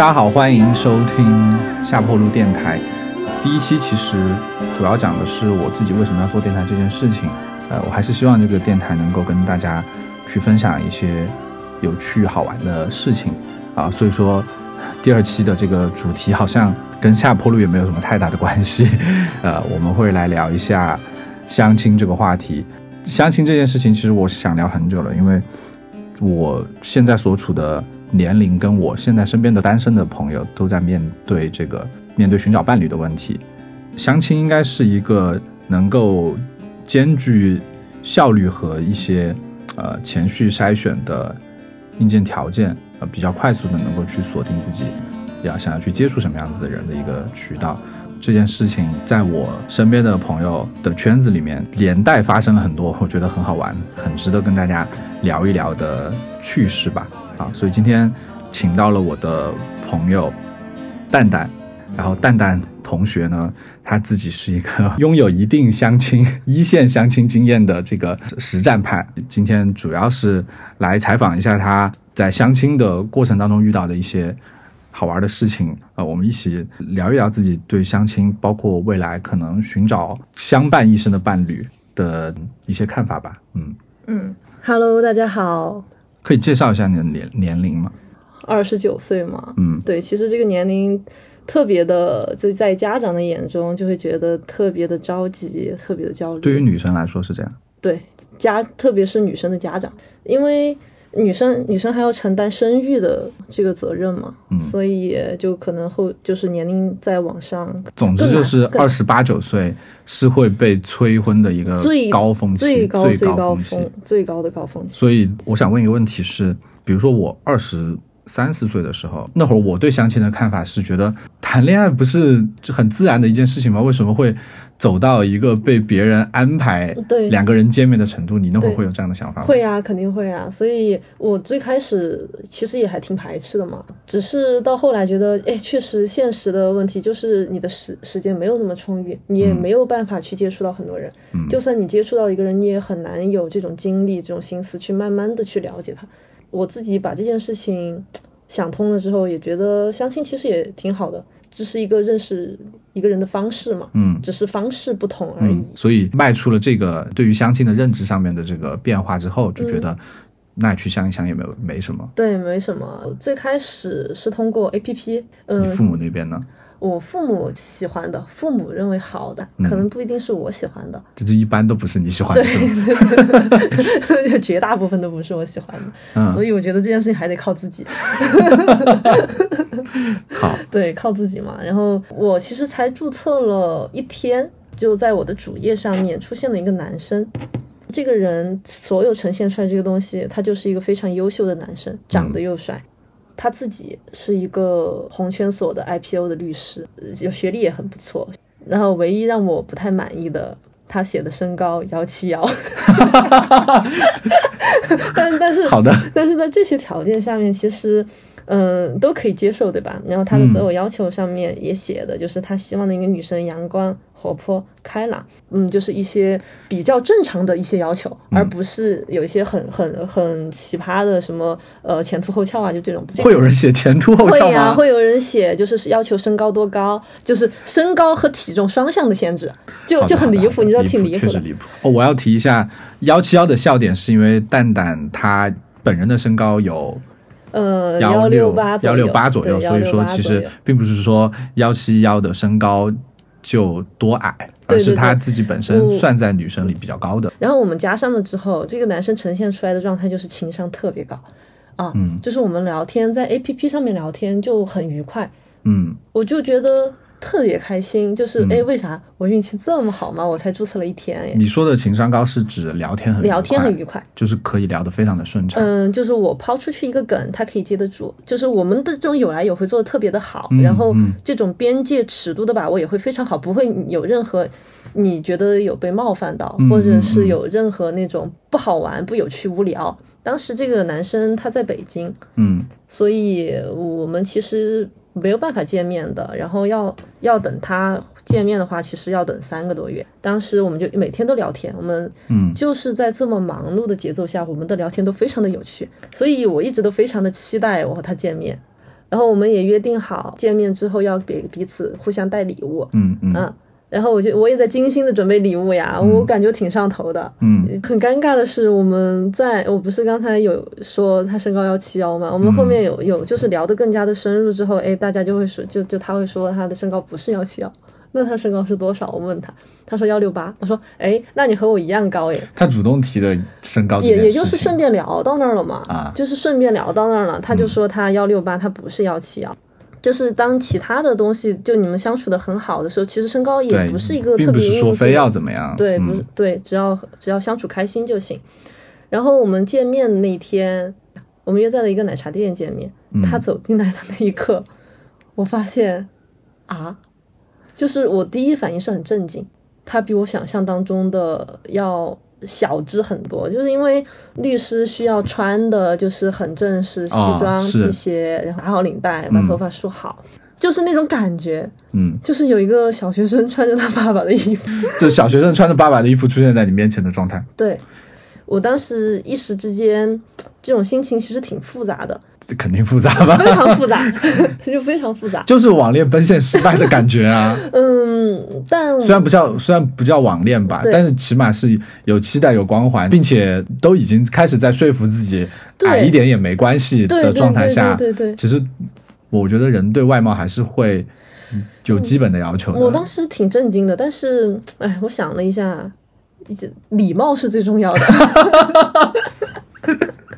大家好，欢迎收听下坡路电台。第一期其实主要讲的是我自己为什么要做电台这件事情。呃，我还是希望这个电台能够跟大家去分享一些有趣好玩的事情啊。所以说，第二期的这个主题好像跟下坡路也没有什么太大的关系。呃，我们会来聊一下相亲这个话题。相亲这件事情，其实我想聊很久了，因为我现在所处的年龄，跟我现在身边的单身的朋友都在面对这个面对寻找伴侣的问题。相亲应该是一个能够兼具效率和一些呃前序筛选的硬件条件，呃比较快速的能够去锁定自己要想要去接触什么样子的人的一个渠道。这件事情在我身边的朋友的圈子里面，连带发生了很多，我觉得很好玩、很值得跟大家聊一聊的趣事吧。啊，所以今天请到了我的朋友蛋蛋，然后蛋蛋同学呢，他自己是一个 拥有一定相亲一线相亲经验的这个实战派，今天主要是来采访一下他在相亲的过程当中遇到的一些。好玩的事情，呃，我们一起聊一聊自己对相亲，包括未来可能寻找相伴一生的伴侣的一些看法吧。嗯嗯，Hello，大家好，可以介绍一下你的年年龄吗？二十九岁嘛？嗯，对，其实这个年龄特别的，就在家长的眼中就会觉得特别的着急，特别的焦虑。对于女生来说是这样，对家，特别是女生的家长，因为。女生女生还要承担生育的这个责任嘛，所以就可能后就是年龄再往上。总之就是二十八九岁是会被催婚的一个最高峰期，最高最高峰最高的高峰期。所以我想问一个问题是，比如说我二十三四岁的时候，那会儿我对相亲的看法是觉得谈恋爱不是很自然的一件事情吗？为什么会？走到一个被别人安排对两个人见面的程度，你那会儿会有这样的想法吗？会啊，肯定会啊。所以我最开始其实也还挺排斥的嘛，只是到后来觉得，哎，确实现实的问题就是你的时时间没有那么充裕，你也没有办法去接触到很多人。嗯，就算你接触到一个人，你也很难有这种精力、这种心思去慢慢的去了解他。我自己把这件事情想通了之后，也觉得相亲其实也挺好的。这是一个认识一个人的方式嘛，嗯，只是方式不同而已。所以迈出了这个对于相亲的认知上面的这个变化之后，就觉得那去相一相也没有没什么。对，没什么。最开始是通过 A P P，嗯，你父母那边呢？我父母喜欢的，父母认为好的，可能不一定是我喜欢的。这就一般都不是你喜欢的，对，绝大部分都不是我喜欢的。所以我觉得这件事情还得靠自己。好，对，靠自己嘛。然后我其实才注册了一天，就在我的主页上面出现了一个男生。这个人所有呈现出来这个东西，他就是一个非常优秀的男生，长得又帅。他自己是一个红圈所的 IPO 的律师，有学历也很不错。然后唯一让我不太满意的，他写的身高幺七幺，但但是好的，但是在这些条件下面，其实嗯都可以接受，对吧？然后他的择偶要求上面也写的就是他希望的一个女生阳光。活泼开朗，嗯，就是一些比较正常的一些要求，而不是有一些很很很奇葩的什么呃前凸后翘啊，就这种。会有人写前凸后翘会呀，会有人写就是要求身高多高，就是身高和体重双向的限制，就就很离谱，你知道挺离谱的。确实离谱。哦，我要提一下幺七幺的笑点，是因为蛋蛋他本人的身高有呃幺六八幺六八左右，所以说其实并不是说幺七幺的身高。就多矮，而是他自己本身算在女生里比较高的。然后我们加上了之后，这个男生呈现出来的状态就是情商特别高啊，嗯，就是我们聊天在 A P P 上面聊天就很愉快，嗯，我就觉得。特别开心，就是哎，为啥我运气这么好吗？我才注册了一天哎。你说的情商高是指聊天很聊天很愉快，就是可以聊得非常的顺畅。嗯，就是我抛出去一个梗，他可以接得住，就是我们的这种有来有回做的特别的好，然后这种边界尺度的把握也会非常好，不会有任何你觉得有被冒犯到，或者是有任何那种不好玩、不有趣、无聊。当时这个男生他在北京，嗯，所以我们其实。没有办法见面的，然后要要等他见面的话，其实要等三个多月。当时我们就每天都聊天，我们嗯就是在这么忙碌的节奏下，我们的聊天都非常的有趣，所以我一直都非常的期待我和他见面。然后我们也约定好见面之后要给彼此互相带礼物。嗯嗯嗯，然后我就我也在精心的准备礼物呀，我感觉挺上头的。嗯，很尴尬的是，我们在我不是刚才有说他身高幺七幺嘛，我们后面有有就是聊得更加的深入之后，哎，大家就会说，就就他会说他的身高不是幺七幺。那他身高是多少？我问他，他说幺六八。我说，哎，那你和我一样高哎。他主动提的身高，也也就是顺便聊到那儿了嘛。啊，就是顺便聊到那儿了。他就说他幺六八，他不是幺七幺。就是当其他的东西就你们相处的很好的时候，其实身高也不是一个特别硬性。说非要怎么样？对，不是对，只要只要相处开心就行。然后我们见面那天，我们约在了一个奶茶店见面。他走进来的那一刻，我发现啊。就是我第一反应是很震惊，他比我想象当中的要小只很多。就是因为律师需要穿的就是很正式，西装皮鞋，然后打好领带，把头发梳好，就是那种感觉。嗯，就是有一个小学生穿着他爸爸的衣服，就小学生穿着爸爸的衣服出现在你面前的状态。对，我当时一时之间这种心情其实挺复杂的。肯定复杂吧，非常复杂，就非常复杂，就是网恋奔现失败的感觉啊。嗯，但虽然不叫虽然不叫网恋吧，但是起码是有期待有光环，并且都已经开始在说服自己矮一点也没关系的状态下，对对，其实我觉得人对外貌还是会有基本的要求。我当时挺震惊的，但是哎，我想了一下，礼貌是最重要的。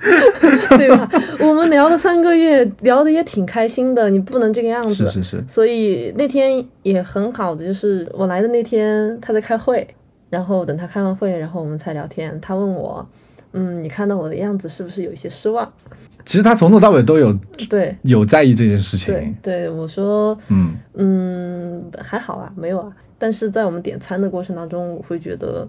对吧？我们聊了三个月，聊的也挺开心的。你不能这个样子，是是是。所以那天也很好的，就是我来的那天他在开会，然后等他开完会，然后我们才聊天。他问我，嗯，你看到我的样子是不是有一些失望？其实他从头到尾都有对有在意这件事情。对，对我说，嗯嗯，还好啊，没有啊。但是在我们点餐的过程当中，我会觉得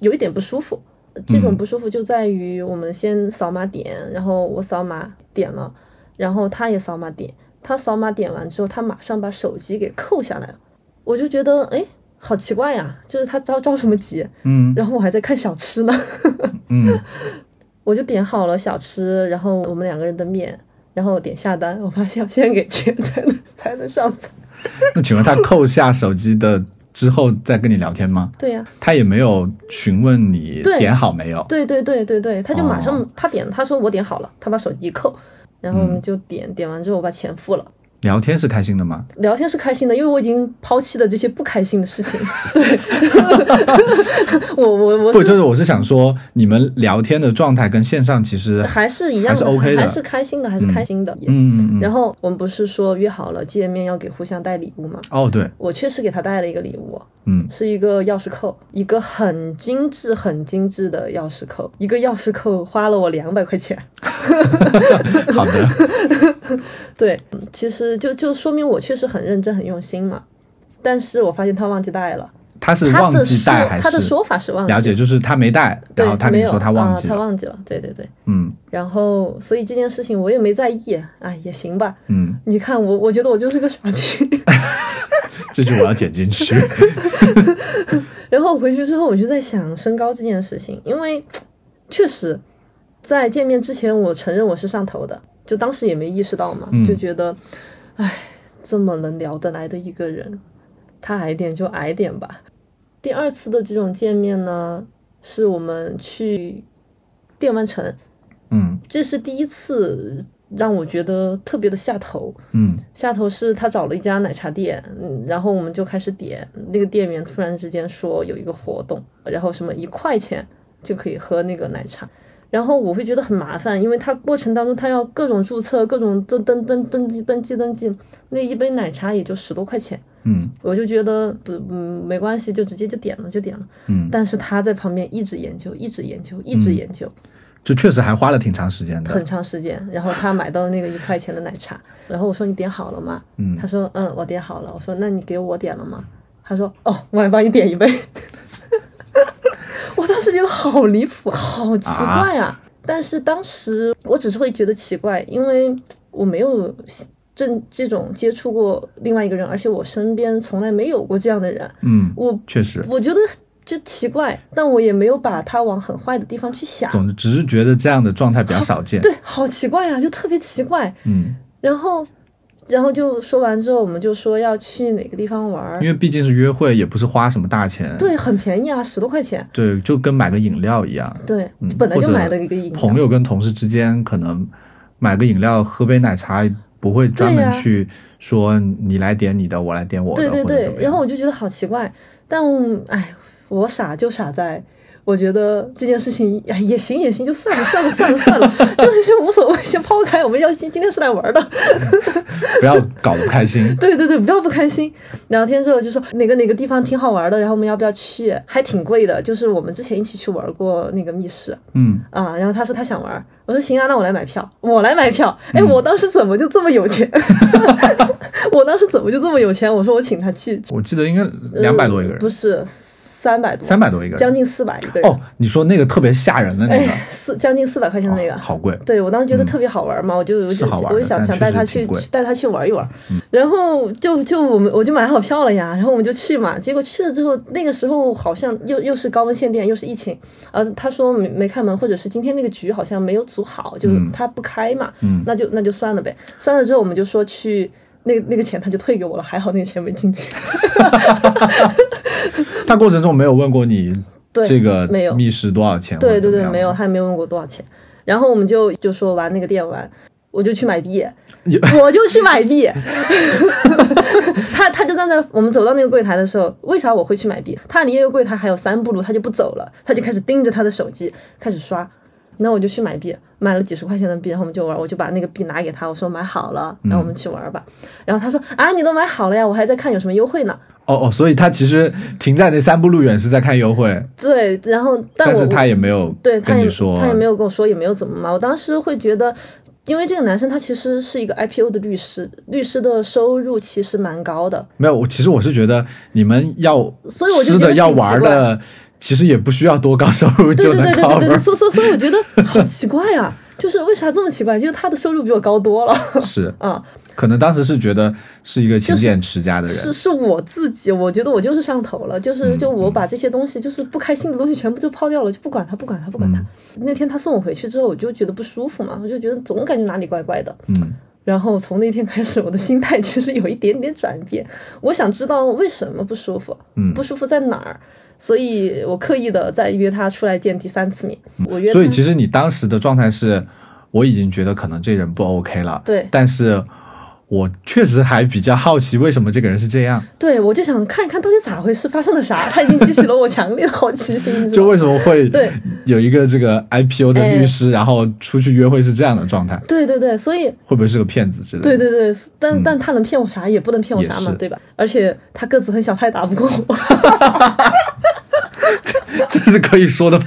有一点不舒服。这种不舒服就在于我们先扫码点，然后我扫码点了，然后他也扫码点，他扫码点完之后，他马上把手机给扣下来了，我就觉得哎，好奇怪呀，就是他着着什么急？嗯，然后我还在看小吃呢，嗯，我就点好了小吃，然后我们两个人的面，然后点下单，我发现要先给钱 才能才能上菜。那请问他扣下手机的？之后再跟你聊天吗？对呀，他也没有询问你点好没有。对对对对对，他就马上他点，他说我点好了，他把手机一扣，然后我们就点点完之后我把钱付了。聊天是开心的吗？聊天是开心的，因为我已经抛弃了这些不开心的事情。对，我我我不就是我是想说，你们聊天的状态跟线上其实还是一样，还是 OK 的，还是开心的，还是开心的。嗯嗯。然后我们不是说约好了见面要给互相带礼物吗？哦，对，我确实给他带了一个礼物，嗯，是一个钥匙扣，一个很精致、很精致的钥匙扣，一个钥匙扣花了我两百块钱。好的。对，其实就就说明我确实很认真、很用心嘛。但是我发现他忘记带了。他是忘记带还是？他的说法是忘记。了解，就是他没带，然后他跟你说他忘记了。他忘记了，对对对。嗯。然后，所以这件事情我也没在意，哎，也行吧。嗯。你看我，我觉得我就是个傻逼。这句我要剪进去。然后回去之后，我就在想身高这件事情，因为确实，在见面之前，我承认我是上头的。就当时也没意识到嘛，就觉得，哎，这么能聊得来的一个人，他矮点就矮点吧。第二次的这种见面呢，是我们去电玩城，嗯，这是第一次让我觉得特别的下头，嗯，下头是他找了一家奶茶店，嗯，然后我们就开始点，那个店员突然之间说有一个活动，然后什么一块钱就可以喝那个奶茶。然后我会觉得很麻烦，因为它过程当中它要各种注册、各种登登登登记、登记登记，那一杯奶茶也就十多块钱。嗯，我就觉得不嗯没关系，就直接就点了就点了。嗯，但是他在旁边一直研究，一直研究，一直研究，就确实还花了挺长时间的。很长时间，然后他买到那个一块钱的奶茶，然后我说你点好了吗？嗯，他说嗯我点好了。我说那你给我点了吗？他说哦我还帮你点一杯。我当时觉得好离谱，好奇怪啊！但是当时我只是会觉得奇怪，因为我没有这这种接触过另外一个人，而且我身边从来没有过这样的人。嗯，我确实，我觉得就奇怪，但我也没有把他往很坏的地方去想。总之，只是觉得这样的状态比较少见。对，好奇怪啊，就特别奇怪。嗯，然后然后就说完之后，我们就说要去哪个地方玩，因为毕竟是约会，也不是花什么大钱，对，很便宜啊，十多块钱，对，就跟买个饮料一样，对，本来就买了一个饮料。朋友跟同事之间可能买个饮料，喝杯奶茶，不会专门去说你来点你的，我来点我的，对对对。然后我就觉得好奇怪，但哎，我傻就傻在。我觉得这件事情哎也行也行，就算了算了算了算了，就是就无所谓，先抛开。我们要今今天是来玩的，不要搞不开心。对对对，不要不开心。聊天之后就说哪个哪个地方挺好玩的，然后我们要不要去？还挺贵的，就是我们之前一起去玩过那个密室。嗯啊，然后他说他想玩，我说行啊，那我来买票，我来买票。哎，我当时怎么就这么有钱？我当时怎么就这么有钱？我说我请他去。我记得应该两百多一个人，不是。三百多，三百多一个，将近四百一个人。哦，你说那个特别吓人的那个，四将近四百块钱的那个，好贵。对我当时觉得特别好玩嘛，我就我就我就想想带他去带他去玩一玩，然后就就我们我就买好票了呀，然后我们就去嘛。结果去了之后，那个时候好像又又是高温限电，又是疫情，呃，他说没没开门，或者是今天那个局好像没有组好，就是他不开嘛，那就那就算了呗。算了之后，我们就说去。那那个钱他就退给我了，还好那个钱没进去。他过程中没有问过你这个没有密室多少钱？对对对，没有，他也没问过多少钱。然后我们就就说玩那个电玩，我就去买币，我就去买币。他他就站在我们走到那个柜台的时候，为啥我会去买币？他离那个柜台还有三步路，他就不走了，他就开始盯着他的手机开始刷。那我就去买币，买了几十块钱的币，然后我们就玩，我就把那个币拿给他，我说买好了，然后我们去玩吧。然后他说啊，你都买好了呀，我还在看有什么优惠呢。哦哦，所以他其实停在那三步路远是在看优惠。对，然后但是他也没有对他也说，他也没有跟我说，也没有怎么嘛。我当时会觉得，因为这个男生他其实是一个 IPO 的律师，律师的收入其实蛮高的。没有，我其实我是觉得你们要所以我就觉得要玩的。其实也不需要多高收入就能对对对对对，所所所以我觉得好奇怪啊，就是为啥这么奇怪？就是他的收入比我高多了。是 啊，可能当时是觉得是一个勤俭持家的人。是是我自己，我觉得我就是上头了，就是就我把这些东西，就是不开心的东西全部就抛掉了，就不管他，不管他，不管他。那天他送我回去之后，我就觉得不舒服嘛，我就觉得总感觉哪里怪怪的。嗯。然后从那天开始，我的心态其实有一点点转变，我想知道为什么不舒服，嗯，不舒服在哪儿。所以我刻意的在约他出来见第三次面。我约。所以其实你当时的状态是，我已经觉得可能这人不 OK 了。对。但是。我确实还比较好奇，为什么这个人是这样？对，我就想看一看到底咋回事，发生了啥？他已经激起了我强烈的好奇心。就为什么会对有一个这个 IPO 的律师，然后出去约会是这样的状态？对对对，所以会不会是个骗子之类的？对对对，但但他能骗我啥？也不能骗我啥嘛，对吧？而且他个子很小，他也打不过我。这是可以说的吗？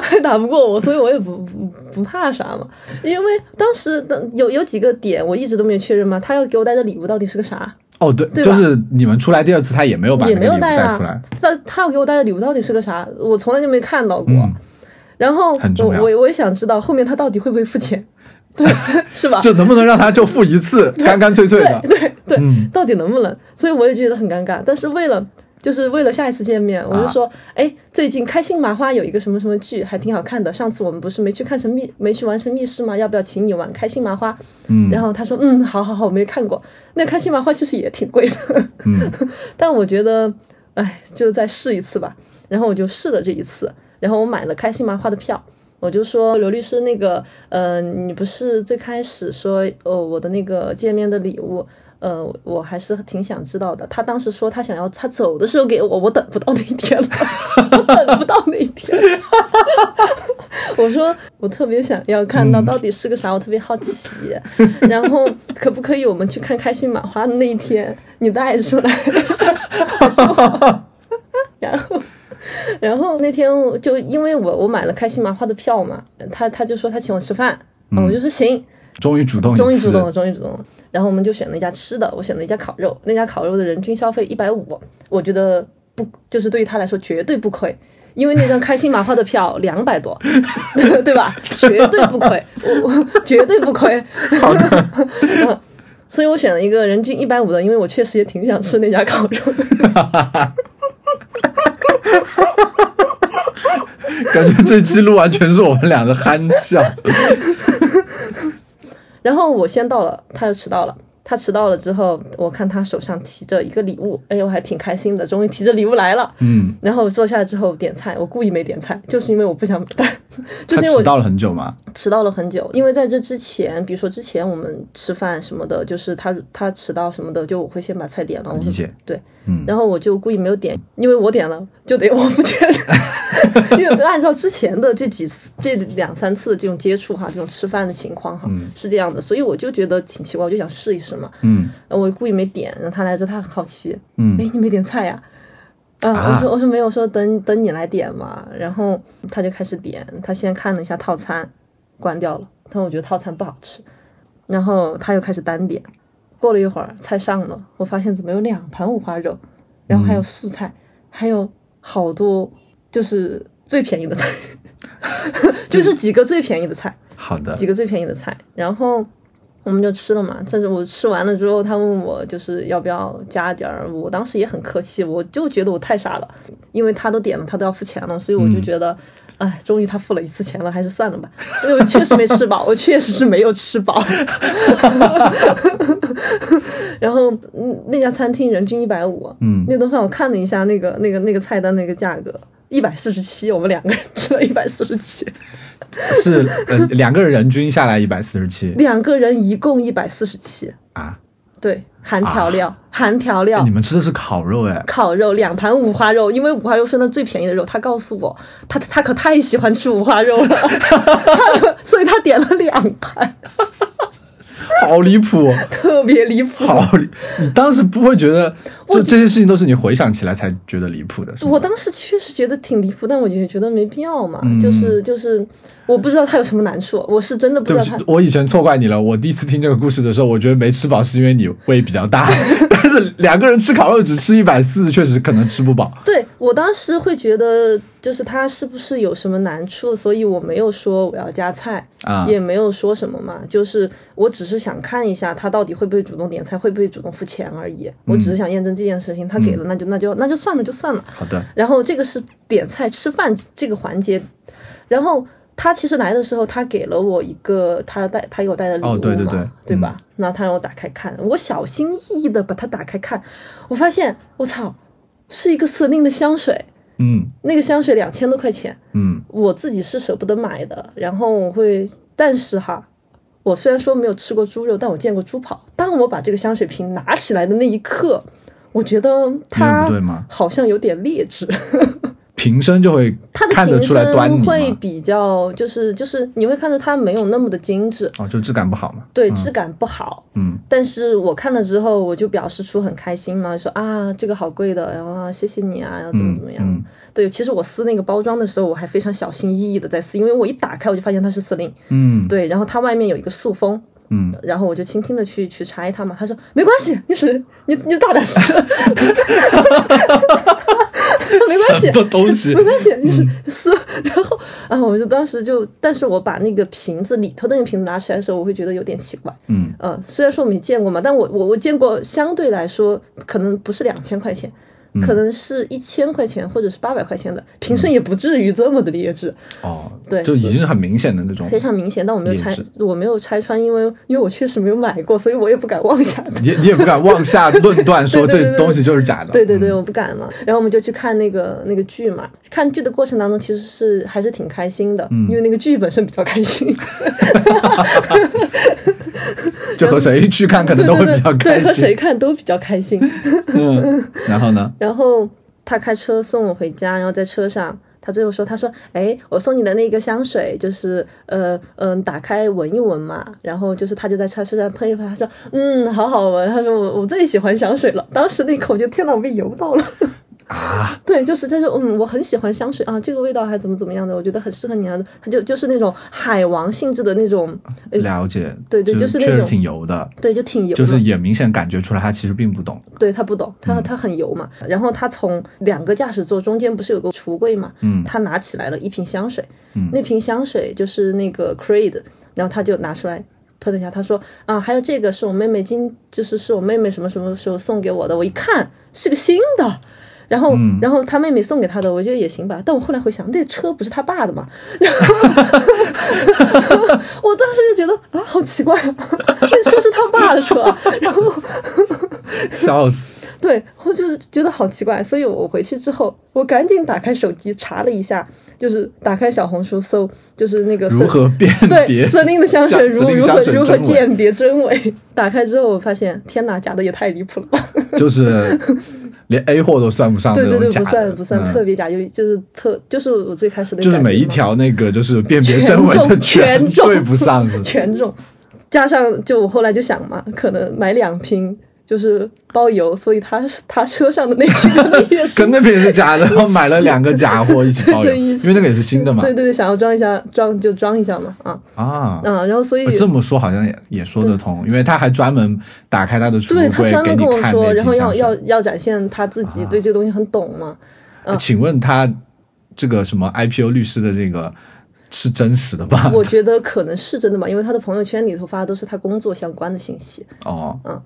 还 打不过我，所以我也不不不怕啥嘛。因为当时的有有几个点，我一直都没有确认嘛。他要给我带的礼物到底是个啥？哦，对，就是你们出来第二次，他也没有把也没有带啊。他他要给我带的礼物到底是个啥？我从来就没看到过。然后我我我也想知道后面他到底会不会付钱？对，是吧？就能不能让他就付一次，干干脆脆的？对对，到底能不能？所以我也觉得很尴尬。但是为了。就是为了下一次见面，我就说，哎，最近开心麻花有一个什么什么剧，还挺好看的。上次我们不是没去看成密，没去完成密室吗？要不要请你玩开心麻花？嗯，然后他说，嗯，好好好，我没看过。那开心麻花其实也挺贵的，嗯，但我觉得，哎，就再试一次吧。然后我就试了这一次，然后我买了开心麻花的票。我就说刘律师，那个，呃，你不是最开始说，哦，我的那个见面的礼物。呃，我还是挺想知道的。他当时说他想要他走的时候给我，我等不到那一天了，等不到那一天。我说我特别想要看到到底是个啥，我特别好奇。然后可不可以我们去看开心麻花的那一天，你带出来？然后，然后那天就因为我我买了开心麻花的票嘛，他他就说他请我吃饭，我就说行。终于主动，终于主动了，终于主动了。然后我们就选了一家吃的，我选了一家烤肉。那家烤肉的人均消费一百五，我觉得不，就是对于他来说绝对不亏，因为那张开心麻花的票两百多，对吧？绝对不亏，我我绝对不亏。所以我选了一个人均一百五的，因为我确实也挺想吃那家烤肉。感觉这期录完全是我们两个憨笑。然后我先到了，他又迟到了。他迟到了之后，我看他手上提着一个礼物，哎，我还挺开心的，终于提着礼物来了。嗯，然后坐下来之后点菜，我故意没点菜，就是因为我不想等，就是因为我迟到了很久吗？迟到了很久，因为在这之前，比如说之前我们吃饭什么的，就是他他迟到什么的，就我会先把菜点了。理解，对，嗯，然后我就故意没有点，因为我点了就得我付钱，因为按照之前的这几次、这两三次这种接触哈，这种吃饭的情况哈，是这样的，所以我就觉得挺奇怪，我就想试一试嘛，嗯，我故意没点，然后他来之后他很好奇，嗯，哎，你没点菜呀？啊，我说我说没有，说等等你来点嘛，然后他就开始点，他先看了一下套餐，关掉了，他说我觉得套餐不好吃，然后他又开始单点，过了一会儿菜上了，我发现怎么有两盘五花肉，然后还有素菜，还有好多就是最便宜的菜，就是几个最便宜的菜，好的，几个最便宜的菜，然后。我们就吃了嘛，但是我吃完了之后，他问我就是要不要加点儿，我当时也很客气，我就觉得我太傻了，因为他都点了，他都要付钱了，所以我就觉得，哎，终于他付了一次钱了，还是算了吧，因为我确实没吃饱，我确实是没有吃饱。然后，嗯，那家餐厅人均一百五，嗯，那顿饭我看了一下那个那个那个菜单那个价格，一百四十七，我们两个人吃了一百四十七。是呃，两个人人均下来一百四十七，两个人一共一百四十七。啊，对，含调料，含调料。你们吃的是烤肉哎？烤肉两盘五花肉，因为五花肉是那最便宜的肉。他告诉我，他他可太喜欢吃五花肉了，所以他点了两盘。好离谱，特别离谱。好离，你当时不会觉得，就这些事情都是你回想起来才觉得离谱的。我当时确实觉得挺离谱，但我就觉得没必要嘛。就是就是，我不知道他有什么难处，我是真的不知道他。我以前错怪你了。我第一次听这个故事的时候，我觉得没吃饱是因为你胃比较大，但是两个人吃烤肉只吃一百四，确实可能吃不饱。对我当时会觉得。就是他是不是有什么难处，所以我没有说我要加菜啊，也没有说什么嘛。就是我只是想看一下他到底会不会主动点菜，会不会主动付钱而已。我只是想验证这件事情，他给了那就那就那就算了就算了。好的。然后这个是点菜吃饭这个环节，然后他其实来的时候，他给了我一个他带他给我带的礼物嘛，对对对，对吧？那他让我打开看，我小心翼翼的把它打开看，我发现我操，是一个 Celine 的香水。嗯，那个香水两千多块钱，嗯，我自己是舍不得买的。然后我会，但是哈，我虽然说没有吃过猪肉，但我见过猪跑。当我把这个香水瓶拿起来的那一刻，我觉得它好像有点劣质。瓶身就会它的瓶身会比较，就是就是你会看到它没有那么的精致哦，就质感不好嘛。对，质感不好。嗯，但是我看了之后，我就表示出很开心嘛，说啊这个好贵的，然后谢谢你啊，然后怎么怎么样。对，其实我撕那个包装的时候，我还非常小心翼翼的在撕，因为我一打开我就发现它是司令。嗯，对，然后它外面有一个塑封。嗯，然后我就轻轻的去去拆它嘛，他说没关系，你是你你大胆撕。没关系，东西没关系，就是撕。然后啊，我就当时就，但是我把那个瓶子里头的那个瓶子拿起来的时候，我会觉得有点奇怪。嗯，呃，虽然说我没见过嘛，但我我我见过，相对来说可能不是两千块钱。可能是一千块钱或者是八百块钱的瓶身，也不至于这么的劣质哦。对，就已经是很明显的那种，非常明显。但我没有拆，我没有拆穿，因为因为我确实没有买过，所以我也不敢妄下。你你也不敢妄下论断 说这东西就是假的。对对对，我不敢嘛。然后我们就去看那个那个剧嘛。看剧的过程当中，其实是还是挺开心的，因为那个剧本身比较开心。就和谁去看可能都会比较开心，对，和谁看都比较开心。嗯，然后呢？然后他开车送我回家，然后在车上，他最后说：“他说，哎，我送你的那个香水，就是呃嗯，打开闻一闻嘛。然后就是他就在车车上喷一喷，他说，嗯，好好闻。他说我我最喜欢香水了。当时那口就天呐，我被油到了。”啊，对，就是他说，嗯，我很喜欢香水啊，这个味道还怎么怎么样的，我觉得很适合你啊。他就就是那种海王性质的那种，了解，对对，就是那种挺油的，对，就挺油，就是也明显感觉出来他其实并不懂，对他不懂，他他很油嘛。然后他从两个驾驶座中间不是有个橱柜嘛，嗯，他拿起来了一瓶香水，嗯，那瓶香水就是那个 Creed，然后他就拿出来喷了一下，他说啊，还有这个是我妹妹今就是是我妹妹什么什么时候送给我的，我一看是个新的。然后，然后他妹妹送给他的，我觉得也行吧。但我后来回想，那车不是他爸的嘛？然后 我当时就觉得啊，好奇怪啊，那车是他爸的车。然后 笑死。对，我就是觉得好奇怪，所以我回去之后，我赶紧打开手机查了一下，就是打开小红书搜，就是那个如何辨别瑟琳的香水如如何如何鉴别真伪。打开之后，我发现天哪，假的也太离谱了吧！就是连 A 货都算不上，对对对，不算不算特别假，就就是特就是我最开始的，就是每一条那个就是辨别真伪的全对不上，是全中，加上就我后来就想嘛，可能买两瓶。就是包邮，所以他他车上的那个 也是跟那瓶是假的，然后买了两个假货一起包邮，因为那个也是新的嘛。对对对，想要装一下，装就装一下嘛，啊啊啊！然后所以这么说好像也也说得通，因为他还专门打开他的对，他专门跟我说然后要要要展现他自己对这个东西很懂嘛。请问他这个什么 IPO 律师的这个是真实的吧？我觉得可能是真的吧，因为他的朋友圈里头发的都是他工作相关的信息。哦，嗯。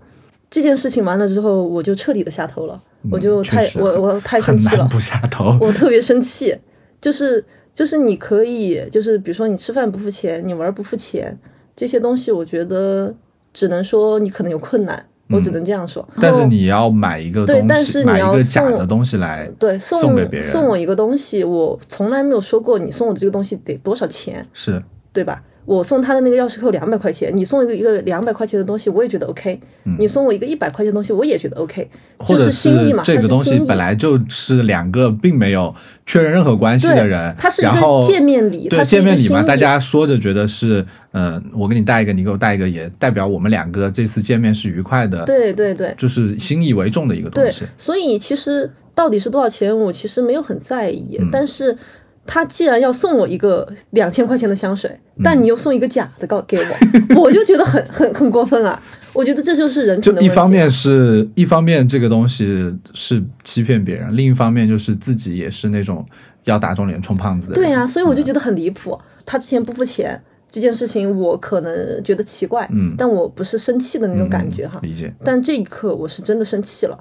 这件事情完了之后，我就彻底的下头了，我就太我我太生气了，不下头，我特别生气，就是就是你可以，就是比如说你吃饭不付钱，你玩不付钱，这些东西，我觉得只能说你可能有困难，我只能这样说。但是你要买一个对，但是你要假的东西来对送给别人，送我一个东西，我从来没有说过你送我的这个东西得多少钱，是。对吧？我送他的那个钥匙扣两百块钱，你送一个一个两百块钱的东西，我也觉得 OK。你送我一个一百块钱的东西，我也觉得 OK。就是心意嘛，这个东西本来就是两个并没有确认任何关系的人，它是一个见面礼，对见面礼嘛，大家说着觉得是，嗯，我给你带一个，你给我带一个，也代表我们两个这次见面是愉快的。对对对，就是心意为重的一个东西。对所以其实到底是多少钱，我其实没有很在意，但是。他既然要送我一个两千块钱的香水，但你又送一个假的告给我，我就觉得很很很过分啊！我觉得这就是人品的问题。一方面是一方面这个东西是欺骗别人，另一方面就是自己也是那种要打肿脸充胖子的。对呀，所以我就觉得很离谱。他之前不付钱这件事情，我可能觉得奇怪，嗯，但我不是生气的那种感觉哈。理解。但这一刻我是真的生气了，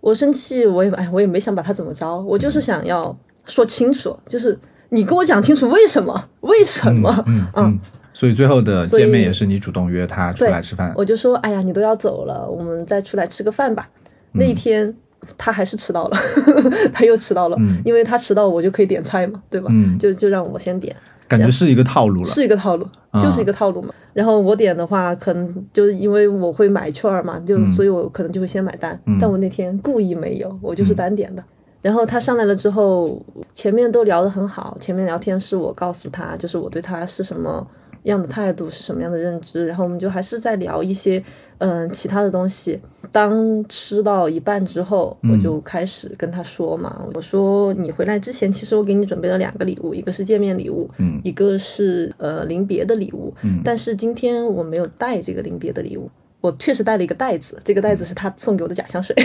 我生气，我也哎，我也没想把他怎么着，我就是想要。说清楚，就是你跟我讲清楚为什么？为什么？嗯嗯。所以最后的见面也是你主动约他出来吃饭。我就说，哎呀，你都要走了，我们再出来吃个饭吧。那一天他还是迟到了，他又迟到了，因为他迟到，我就可以点菜嘛，对吧？嗯。就就让我先点，感觉是一个套路了，是一个套路，就是一个套路嘛。然后我点的话，可能就是因为我会买券嘛，就所以我可能就会先买单。但我那天故意没有，我就是单点的。然后他上来了之后，前面都聊得很好。前面聊天是我告诉他，就是我对他是什么样的态度，是什么样的认知。然后我们就还是在聊一些嗯其他的东西。当吃到一半之后，我就开始跟他说嘛，我说你回来之前，其实我给你准备了两个礼物，一个是见面礼物，嗯，一个是呃临别的礼物，嗯，但是今天我没有带这个临别的礼物。我确实带了一个袋子，这个袋子是他送给我的假香水。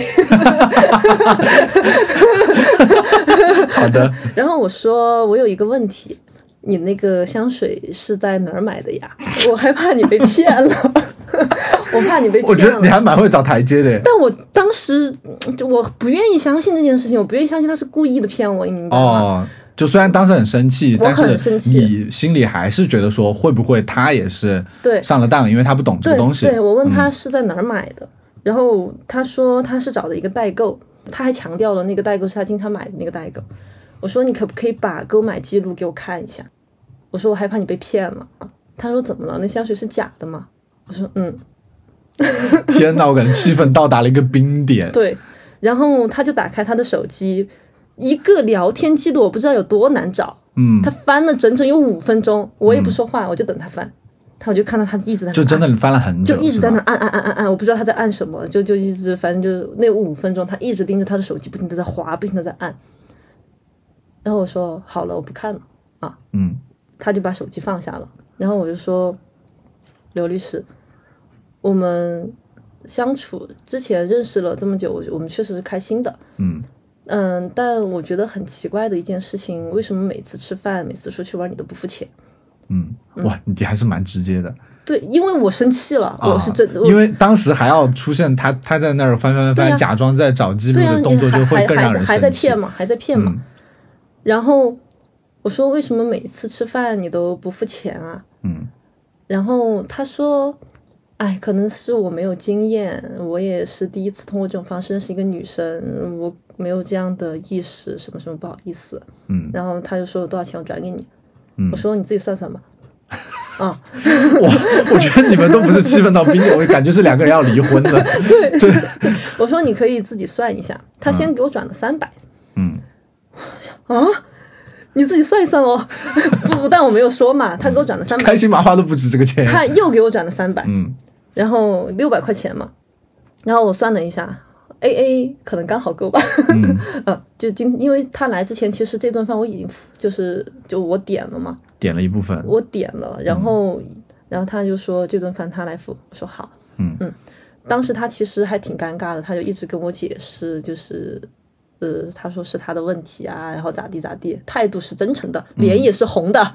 好的。然后我说，我有一个问题，你那个香水是在哪儿买的呀？我害怕你被骗了，我怕你被骗了。我觉得你还蛮会找台阶的。但我当时我不愿意相信这件事情，我不愿意相信他是故意的骗我，你明白吗？就虽然当时很生气，但是你心里还是觉得说会不会他也是对上了当，因为他不懂这个东西。对我问他是在哪儿买的，然后他说他是找的一个代购，他还强调了那个代购是他经常买的那个代购。我说你可不可以把购买记录给我看一下？我说我害怕你被骗了。他说怎么了？那香水是假的吗？我说嗯。天呐，我感觉气氛到达了一个冰点。对，然后他就打开他的手机。一个聊天记录，我不知道有多难找。嗯，他翻了整整有五分钟，我也不说话，我就等他翻。他我就看到他一直在就真的翻了很久，就一直在那按按按按按，我不知道他在按什么，就就一直反正就那五分钟，他一直盯着他的手机，不停的在划，不停的在按。然后我说好了，我不看了啊。嗯，他就把手机放下了。然后我就说，刘律师，我们相处之前认识了这么久，我我们确实是开心的。嗯。嗯，但我觉得很奇怪的一件事情，为什么每次吃饭、每次出去玩你都不付钱？嗯，哇，你还是蛮直接的。对，因为我生气了，我是真的，因为当时还要出现他他在那儿翻翻翻，假装在找记录的动作，就会更让人还在骗嘛，还在骗嘛。然后我说为什么每次吃饭你都不付钱啊？嗯，然后他说。哎，可能是我没有经验，我也是第一次通过这种方式认识一个女生，我没有这样的意识，什么什么不好意思。嗯，然后他就说多少钱我转给你，嗯我说你自己算算吧。啊，我我觉得你们都不是气愤到冰点，我感觉是两个人要离婚的。对对，我说你可以自己算一下，他先给我转了三百。嗯，啊。你自己算一算哦，不，但我没有说嘛。他给我转了三百，开心麻花都不值这个钱。他又给我转了三百，嗯，然后六百块钱嘛。然后我算了一下，A A 可能刚好够吧。嗯，就今因为他来之前，其实这顿饭我已经就是就我点了嘛，点了一部分，我点了，然后然后他就说这顿饭他来付，我说好，嗯嗯。当时他其实还挺尴尬的，他就一直跟我解释，就是。呃，他说是他的问题啊，然后咋地咋地，态度是真诚的，脸也是红的，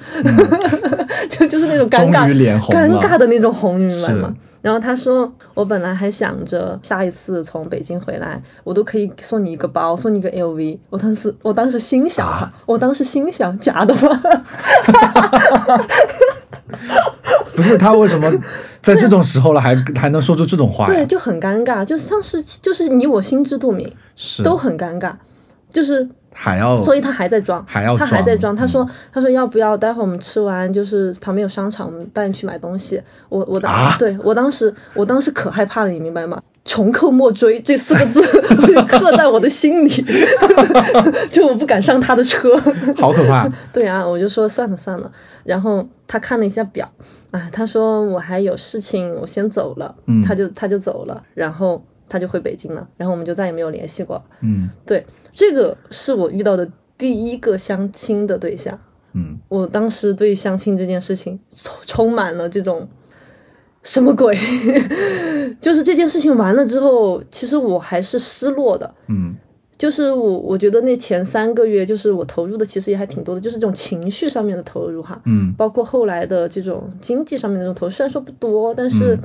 就就是那种尴尬，尴尬的那种红，你明白吗？然后他说，我本来还想着下一次从北京回来，我都可以送你一个包，送你一个 LV。我当时，我当时心想哈，我当时心想，假的吗？不是他为什么在这种时候了还还能说出这种话？对，就很尴尬，就是当时就是你我心知肚明，是都很尴尬，就是还要，所以他还在装，还要他还在装。他说他说要不要待会儿我们吃完就是旁边有商场，我们带你去买东西。我我当对我当时我当时可害怕了，你明白吗？穷寇莫追这四个字刻在我的心里，就我不敢上他的车，好可怕。对啊，我就说算了算了。然后他看了一下表，啊，他说我还有事情，我先走了。嗯，他就他就走了，然后他就回北京了，然后我们就再也没有联系过。嗯，对，这个是我遇到的第一个相亲的对象。嗯，我当时对相亲这件事情充充满了这种。什么鬼？就是这件事情完了之后，其实我还是失落的。嗯，就是我我觉得那前三个月，就是我投入的其实也还挺多的，就是这种情绪上面的投入哈。嗯，包括后来的这种经济上面的这种投入，虽然说不多，但是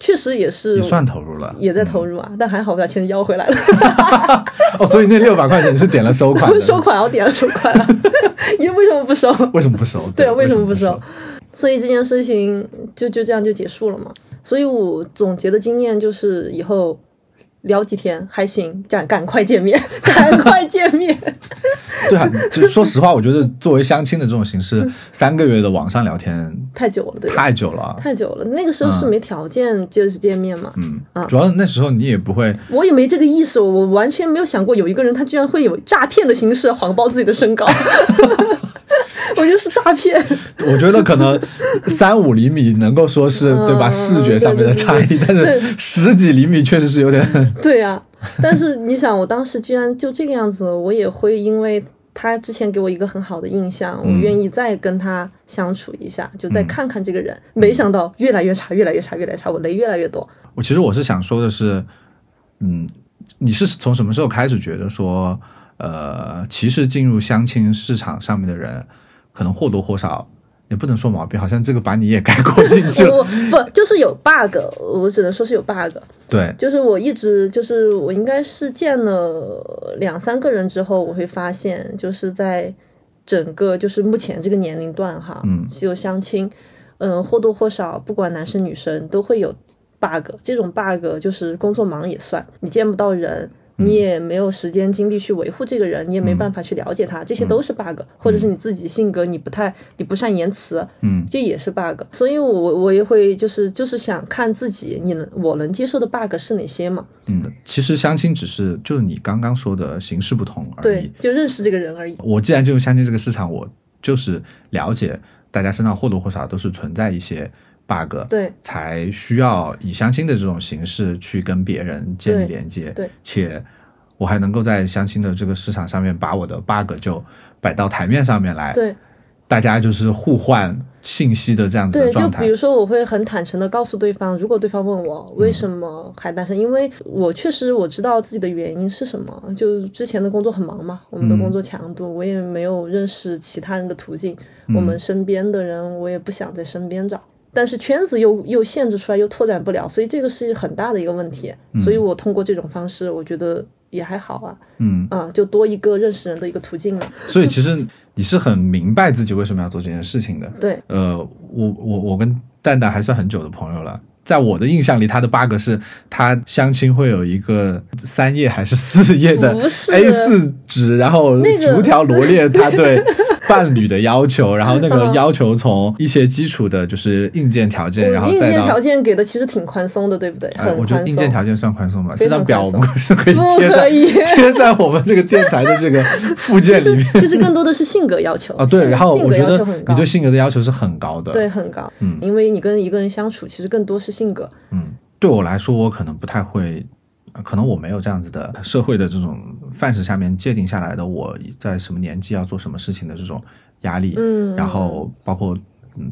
确实也是也算投入了，也在投入啊。但还好把钱要回来了。哦，所以那六百块钱是点了收款，收款我点了收款，你为什么不收？为什么不收？对啊，为什么不收？所以这件事情就就这样就结束了嘛。所以我总结的经验就是以后聊几天还行，赶赶快见面，赶快见面。对啊，就说实话，我觉得作为相亲的这种形式，三个月的网上聊天太久了，对，太久了，太久了。那个时候是没条件就是见面嘛，嗯啊，主要那时候你也不会，我也没这个意识，我完全没有想过有一个人他居然会有诈骗的形式谎报自己的身高。我就是诈骗。我觉得可能三五厘米能够说是对吧？视觉上面的差异，但是十几厘米确实是有点。对呀，但是你想，我当时居然就这个样子，我也会因为他之前给我一个很好的印象，我愿意再跟他相处一下，就再看看这个人。没想到越来越差，越来越差，越来越差，我雷越来越多。我其实我是想说的是，嗯，你是从什么时候开始觉得说，呃，其实进入相亲市场上面的人？可能或多或少也不能说毛病，好像这个把你也概括进去了。不，就是有 bug，我只能说是有 bug。对，就是我一直就是我应该是见了两三个人之后，我会发现，就是在整个就是目前这个年龄段哈，嗯，有相亲，嗯，或多或少不管男生女生都会有 bug。这种 bug 就是工作忙也算，你见不到人。你也没有时间精力去维护这个人，你也没办法去了解他，这些都是 bug，或者是你自己性格你不太你不善言辞，嗯，这也是 bug。所以，我我也会就是就是想看自己你能我能接受的 bug 是哪些嘛？嗯，其实相亲只是就是你刚刚说的形式不同而已，对，就认识这个人而已。我既然进入相亲这个市场，我就是了解大家身上或多或少都是存在一些 bug，对，才需要以相亲的这种形式去跟别人建立连接，对，且。我还能够在相亲的这个市场上面把我的 bug 就摆到台面上面来，对，大家就是互换信息的这样子的状态。就比如说，我会很坦诚的告诉对方，如果对方问我为什么还单身，因为我确实我知道自己的原因是什么，就之前的工作很忙嘛，我们的工作强度，我也没有认识其他人的途径，我们身边的人我也不想在身边找。但是圈子又又限制出来，又拓展不了，所以这个是很大的一个问题。所以我通过这种方式，我觉得也还好啊。嗯啊，就多一个认识人的一个途径了。所以其实你是很明白自己为什么要做这件事情的。对，呃，我我我跟蛋蛋还算很久的朋友了。在我的印象里，他的 bug 是他相亲会有一个三页还是四页的 A 四纸，然后逐条罗列他对。伴侣的要求，然后那个要求从一些基础的，就是硬件条件，然后硬件条件给的其实挺宽松的，对不对？很我觉得硬件条件算宽松吧。这张表我们是可以贴在 贴在我们这个电台的这个附件里面。其实更多的是性格要求啊，对。然后我觉得你对性格的要求是很高的，对，很高。嗯，因为你跟一个人相处，其实更多是性格。嗯，对我来说，我可能不太会。可能我没有这样子的社会的这种范式下面界定下来的，我在什么年纪要做什么事情的这种压力，嗯，然后包括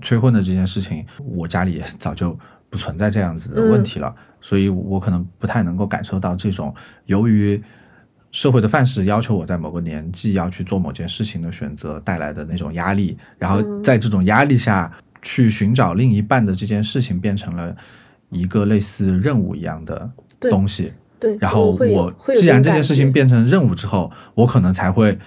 催婚的这件事情，我家里也早就不存在这样子的问题了，所以我可能不太能够感受到这种由于社会的范式要求我在某个年纪要去做某件事情的选择带来的那种压力，然后在这种压力下去寻找另一半的这件事情变成了一个类似任务一样的东西。对，然后我既然这件事情变成任务之后，我可能才会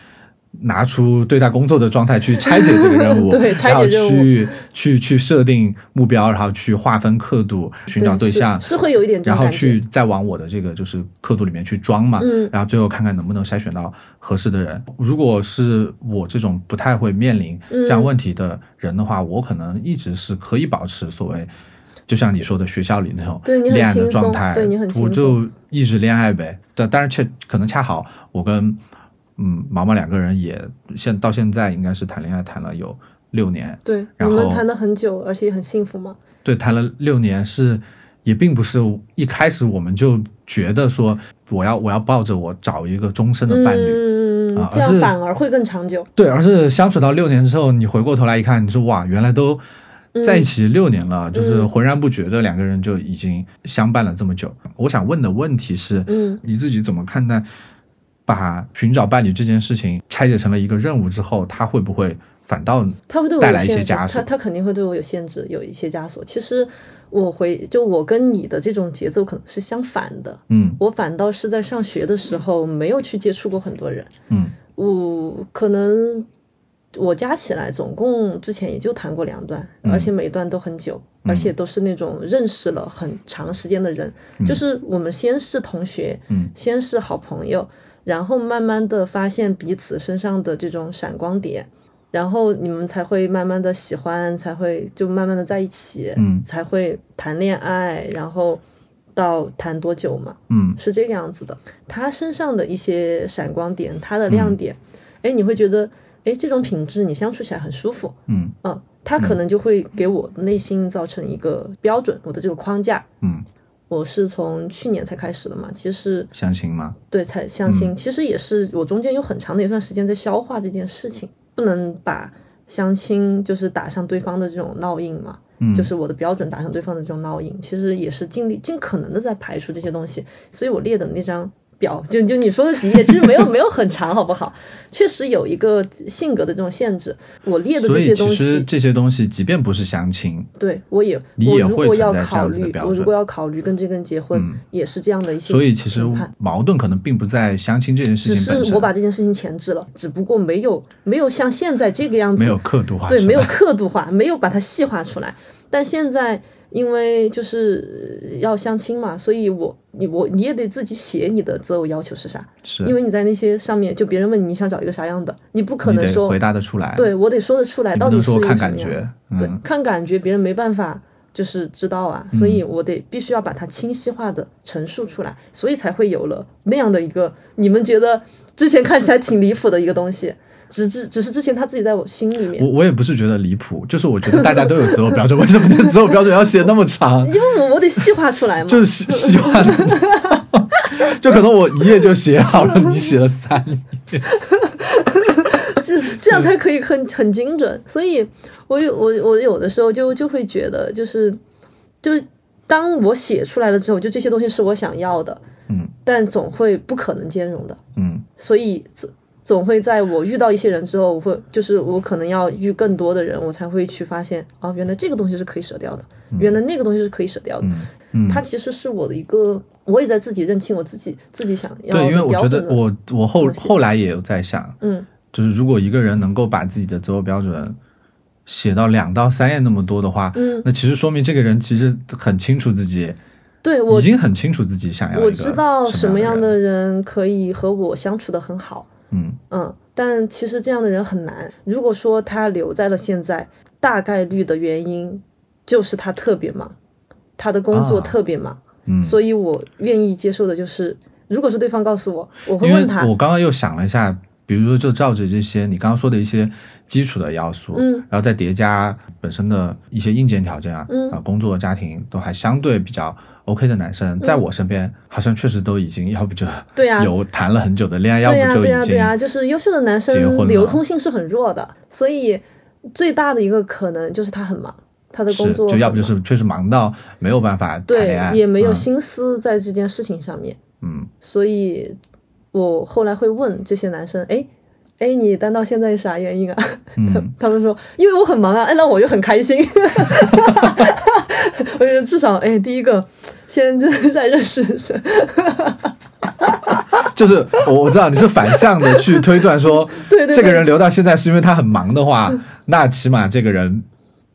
拿出对待工作的状态去拆解这个任务，对，然后去去去设定目标，然后去划分刻度，寻找对象，是会有一点，然后去再往我的这个就是刻度里面去装嘛，嗯，然后最后看看能不能筛选到合适的人。如果是我这种不太会面临这样问题的人的话，我可能一直是可以保持所谓。就像你说的，学校里那种恋爱的状态，对你很我就一直恋爱呗。但但是却可能恰好我跟嗯毛毛两个人也现到现在应该是谈恋爱谈了有六年。对，你们谈了很久，而且也很幸福吗？对，谈了六年是也并不是一开始我们就觉得说我要我要抱着我找一个终身的伴侣，嗯，这样反而会更长久。对，而是相处到六年之后，你回过头来一看，你说哇，原来都。在一起六年了，就是浑然不觉的两个人就已经相伴了这么久。我想问的问题是，嗯，你自己怎么看待把寻找伴侣这件事情拆解成了一个任务之后，他会不会反倒他会对我带来一些枷锁？他他肯定会对我有限制，有一些枷锁。其实我回就我跟你的这种节奏可能是相反的，嗯，我反倒是在上学的时候没有去接触过很多人，嗯，我可能。我加起来总共之前也就谈过两段，而且每一段都很久，而且都是那种认识了很长时间的人。就是我们先是同学，先是好朋友，然后慢慢的发现彼此身上的这种闪光点，然后你们才会慢慢的喜欢，才会就慢慢的在一起，嗯才会谈恋爱，然后到谈多久嘛，嗯，是这个样子的。他身上的一些闪光点，他的亮点，哎，你会觉得。哎，这种品质你相处起来很舒服，嗯。嗯，他可能就会给我内心造成一个标准，我的这个框架，嗯，我是从去年才开始的嘛，其实相亲吗？对，才相亲，其实也是我中间有很长的一段时间在消化这件事情，不能把相亲就是打上对方的这种烙印嘛，嗯，就是我的标准打上对方的这种烙印，其实也是尽力尽可能的在排除这些东西，所以我列的那张。表就就你说的几页，其实没有没有很长，好不好？确实有一个性格的这种限制。我列的这些东西，其实这些东西，即便不是相亲，对我也，你也会考虑，我如果要考虑跟这个人结婚，也是这样的一些。所以其实矛盾可能并不在相亲这件事情，只是我把这件事情前置了，只不过没有没有像现在这个样子，没有刻度化，对，没有刻度化，没有把它细化出来。但现在。因为就是要相亲嘛，所以我你我你也得自己写你的择偶要求是啥，是。因为你在那些上面，就别人问你你想找一个啥样的，你不可能说回答得出来，对我得说得出来，到底是看感觉，对，看感觉别人没办法就是知道啊，所以我得必须要把它清晰化的陈述出来，所以才会有了那样的一个你们觉得之前看起来挺离谱的一个东西。只只只是之前他自己在我心里面，我我也不是觉得离谱，就是我觉得大家都有择偶标准，为什么你的择偶标准要写那么长？因为我我得细化出来嘛，就是细细化的，就可能我一页就写好了，你写了三页，这这样才可以很很精准。所以，我有我我有的时候就就会觉得，就是就是当我写出来了之后，就这些东西是我想要的，嗯，但总会不可能兼容的，嗯，所以。总会在我遇到一些人之后，我会就是我可能要遇更多的人，我才会去发现，啊，原来这个东西是可以舍掉的，原来那个东西是可以舍掉的。嗯，它其实是我的一个，我也在自己认清我自己自己想要对，因为我觉得我我后后来也有在想，嗯。就是如果一个人能够把自己的择偶标准写到两到三页那么多的话，嗯，那其实说明这个人其实很清楚自己，对我已经很清楚自己想要我知道什么样的人。可以和我相处的很好，嗯。嗯，但其实这样的人很难。如果说他留在了现在，大概率的原因就是他特别忙，他的工作啊。特别忙，嗯，所以我愿意接受的就是，如果是对方告诉我，我会问他，我刚刚又想了一下，比如说就照着这些你刚刚说的一些基础的要素，嗯然后再叠加本身的一些硬件条件啊，嗯啊，工作、家庭都还相对比较 OK 的男生，在我身边好像确实都已经，要不就对啊有谈了很久的恋爱，要对呀、对呀、不就已经对呀、就是优秀的男生流通性是很弱的，所以最大的一个可能就是他很忙，他的工作就要不就是确实忙到没有办法谈对恋爱，，也没有嗯心思在这件事情上面。嗯所以我后来会问这些男生，哎哎，你单到现在是啥原因啊？嗯，他们说因为我很忙啊，哎，那我就很开心。我觉得至少哎，第一个先在认识认识，就是我我知道你是反向的去推断说，对对对。这个人留到现在是因为他很忙的话，那起码这个人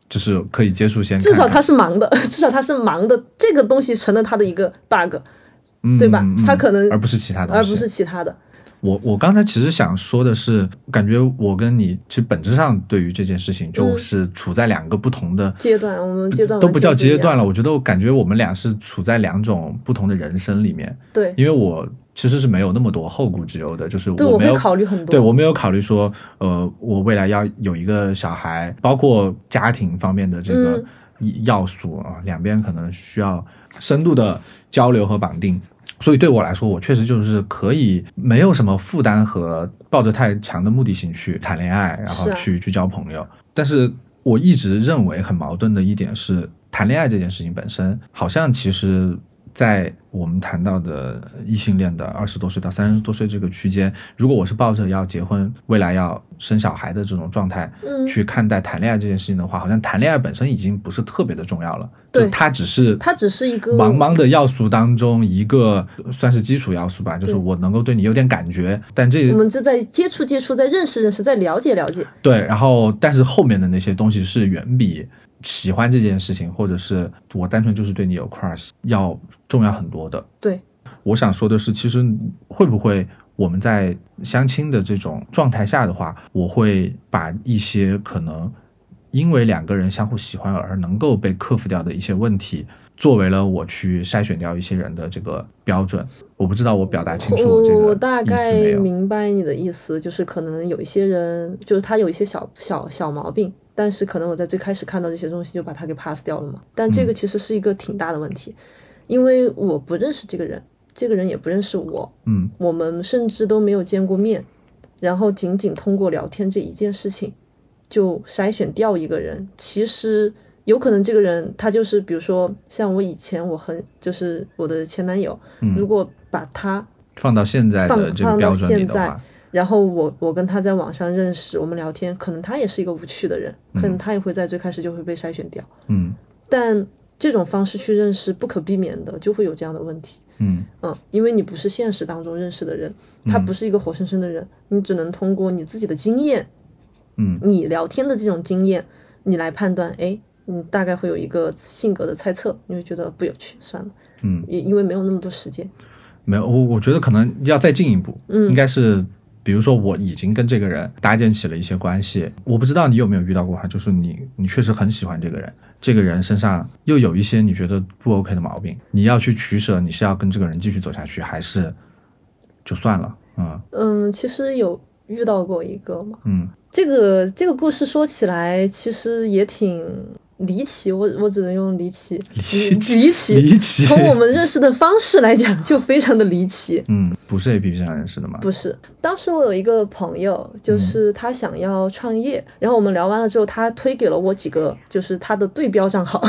就是可以接触先看看，至少他是忙的，至少他是忙的，这个东西成了他的一个 bug，嗯对吧？他可能而不是其他的，而不是其他的。我我刚才其实想说的是，感觉我跟你其实本质上对于这件事情就是处在两个不同的阶段，我们阶段都不叫阶段了。我觉得我感觉我们俩是处在两种不同的人生里面，对，因为我其实是没有那么多后顾之忧的，就是对，我会没有考虑很多。对我没有考虑说，呃，我未来要有一个小孩，包括家庭方面的这个要素啊，两边可能需要深度的交流和绑定。所以对我来说，我确实就是可以没有什么负担和抱着太强的目的性去谈恋爱，然后去、去交朋友。但是我一直认为很矛盾的一点是，谈恋爱这件事情本身，好像其实在我们谈到的异性恋的二十多岁到三十多岁这个区间，如果我是抱着要结婚、未来要生小孩的这种状态，嗯。去看待谈恋爱这件事情的话，好像谈恋爱本身已经不是特别的重要了，对。它只是它只是一个茫茫的要素当中一个算是基础要素吧，就是我能够对你有点感觉，但这我们就在接触接触，在认识认识，在了解了解。对，然后但是后面的那些东西是远比喜欢这件事情，或者是我单纯就是对你有 crush 要重要很多的。对，我想说的是，其实会不会我们在相亲的这种状态下的话，我会把一些可能因为两个人相互喜欢而能够被克服掉的一些问题，作为了我去筛选掉一些人的这个标准。我不知道我表达清楚我这个我大概？明白你的意思，就是可能有一些人，就是他有一些小小小毛病，但是可能我在最开始看到这些东西就把他给 pass 掉了嘛。但这个其实是一个挺大的问题，因为我不认识这个人，这个人也不认识我，嗯。我们甚至都没有见过面，然后仅仅通过聊天这一件事情就筛选掉一个人，其实有可能这个人他就是，比如说像我以前我很就是我的前男友，如果把他放到现在的放这个放到现在然后我我跟他在网上认识，我们聊天，可能他也是一个无趣的人，可能他也会在最开始就会被筛选掉。嗯。但这种方式去认识，不可避免的就会有这样的问题。嗯。嗯，因为你不是现实当中认识的人，他不是一个活生生的人，你只能通过你自己的经验，嗯。你聊天的这种经验，你来判断，哎，你大概会有一个性格的猜测，你会觉得不有趣，算了，嗯，因因为没有那么多时间。没有，我我觉得可能要再进一步，嗯。应该是，比如说我已经跟这个人搭建起了一些关系，我不知道你有没有遇到过哈，就是你你确实很喜欢这个人，这个人身上又有一些你觉得不 OK 的毛病，你要去取舍，你是要跟这个人继续走下去，还是就算了？嗯嗯，其实有遇到过一个嘛，嗯这个这个故事说起来其实也挺离奇，我我只能用离奇，离离奇，离奇从我们认识的方式来讲，就非常的离奇。嗯，不是 A P P 上认识的吗？不是，当时我有一个朋友，就是他想要创业，然后我们聊完了之后，他推给了我几个，就是他的对标账号，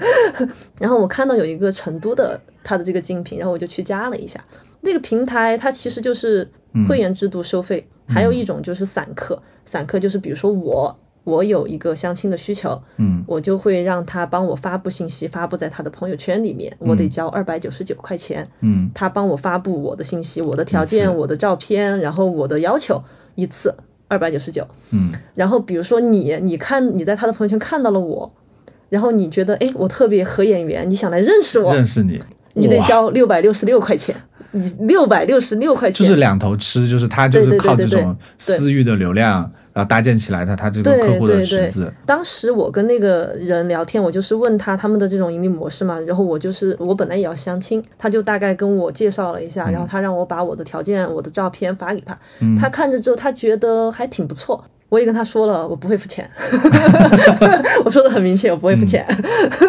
然后我看到有一个成都的他的这个竞品，然后我就去加了一下。那个平台它其实就是会员制度收费，还有一种就是散客，散客就是比如说我。我有一个相亲的需求，嗯，我就会让他帮我发布信息，发布在他的朋友圈里面，我得交二百九十九块钱，嗯，他帮我发布我的信息、我的条件、我的照片，然后我的要求一次二百九十九，嗯，然后比如说你，你看你在他的朋友圈看到了我，然后你觉得哎我特别合眼缘，你想来认识我，认识你，你得交六百六十六块钱，你六百六十六块钱，就是两头吃，就是他就是靠这种私域的流量。然后搭建起来的他这个客户的池子。当时我跟那个人聊天，我就是问他他们的这种盈利模式嘛。然后我就是我本来也要相亲，他就大概跟我介绍了一下，然后他让我把我的条件、我的照片发给他。他看着之后，他觉得还挺不错。我也跟他说了，我不会付钱。我说的很明确，我不会付钱。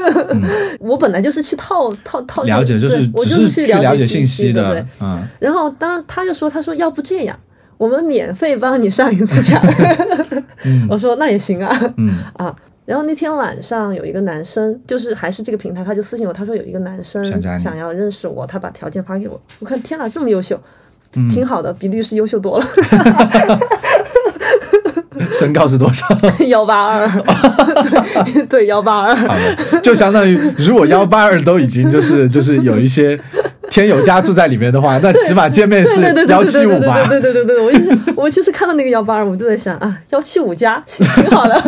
我本来就是去套套套了解，就是我就是去了解信息的。嗯。然后当他就说，他说要不这样。我们免费帮你上一次墙，我说那也行啊，啊，然后那天晚上有一个男生，就是还是这个平台，他就私信我，他说有一个男生想要认识我，他把条件发给我，我看天哪，这么优秀，挺好的，比律师优秀多了。身高是多少？幺八二，对对，幺八二。就相当于如果幺八二都已经就是就是有一些。添友家住在里面的话，那起码见面是幺七五吧？对对对对对，我就是我就是看到那个幺八二，我就在想啊，幺七五加挺好的。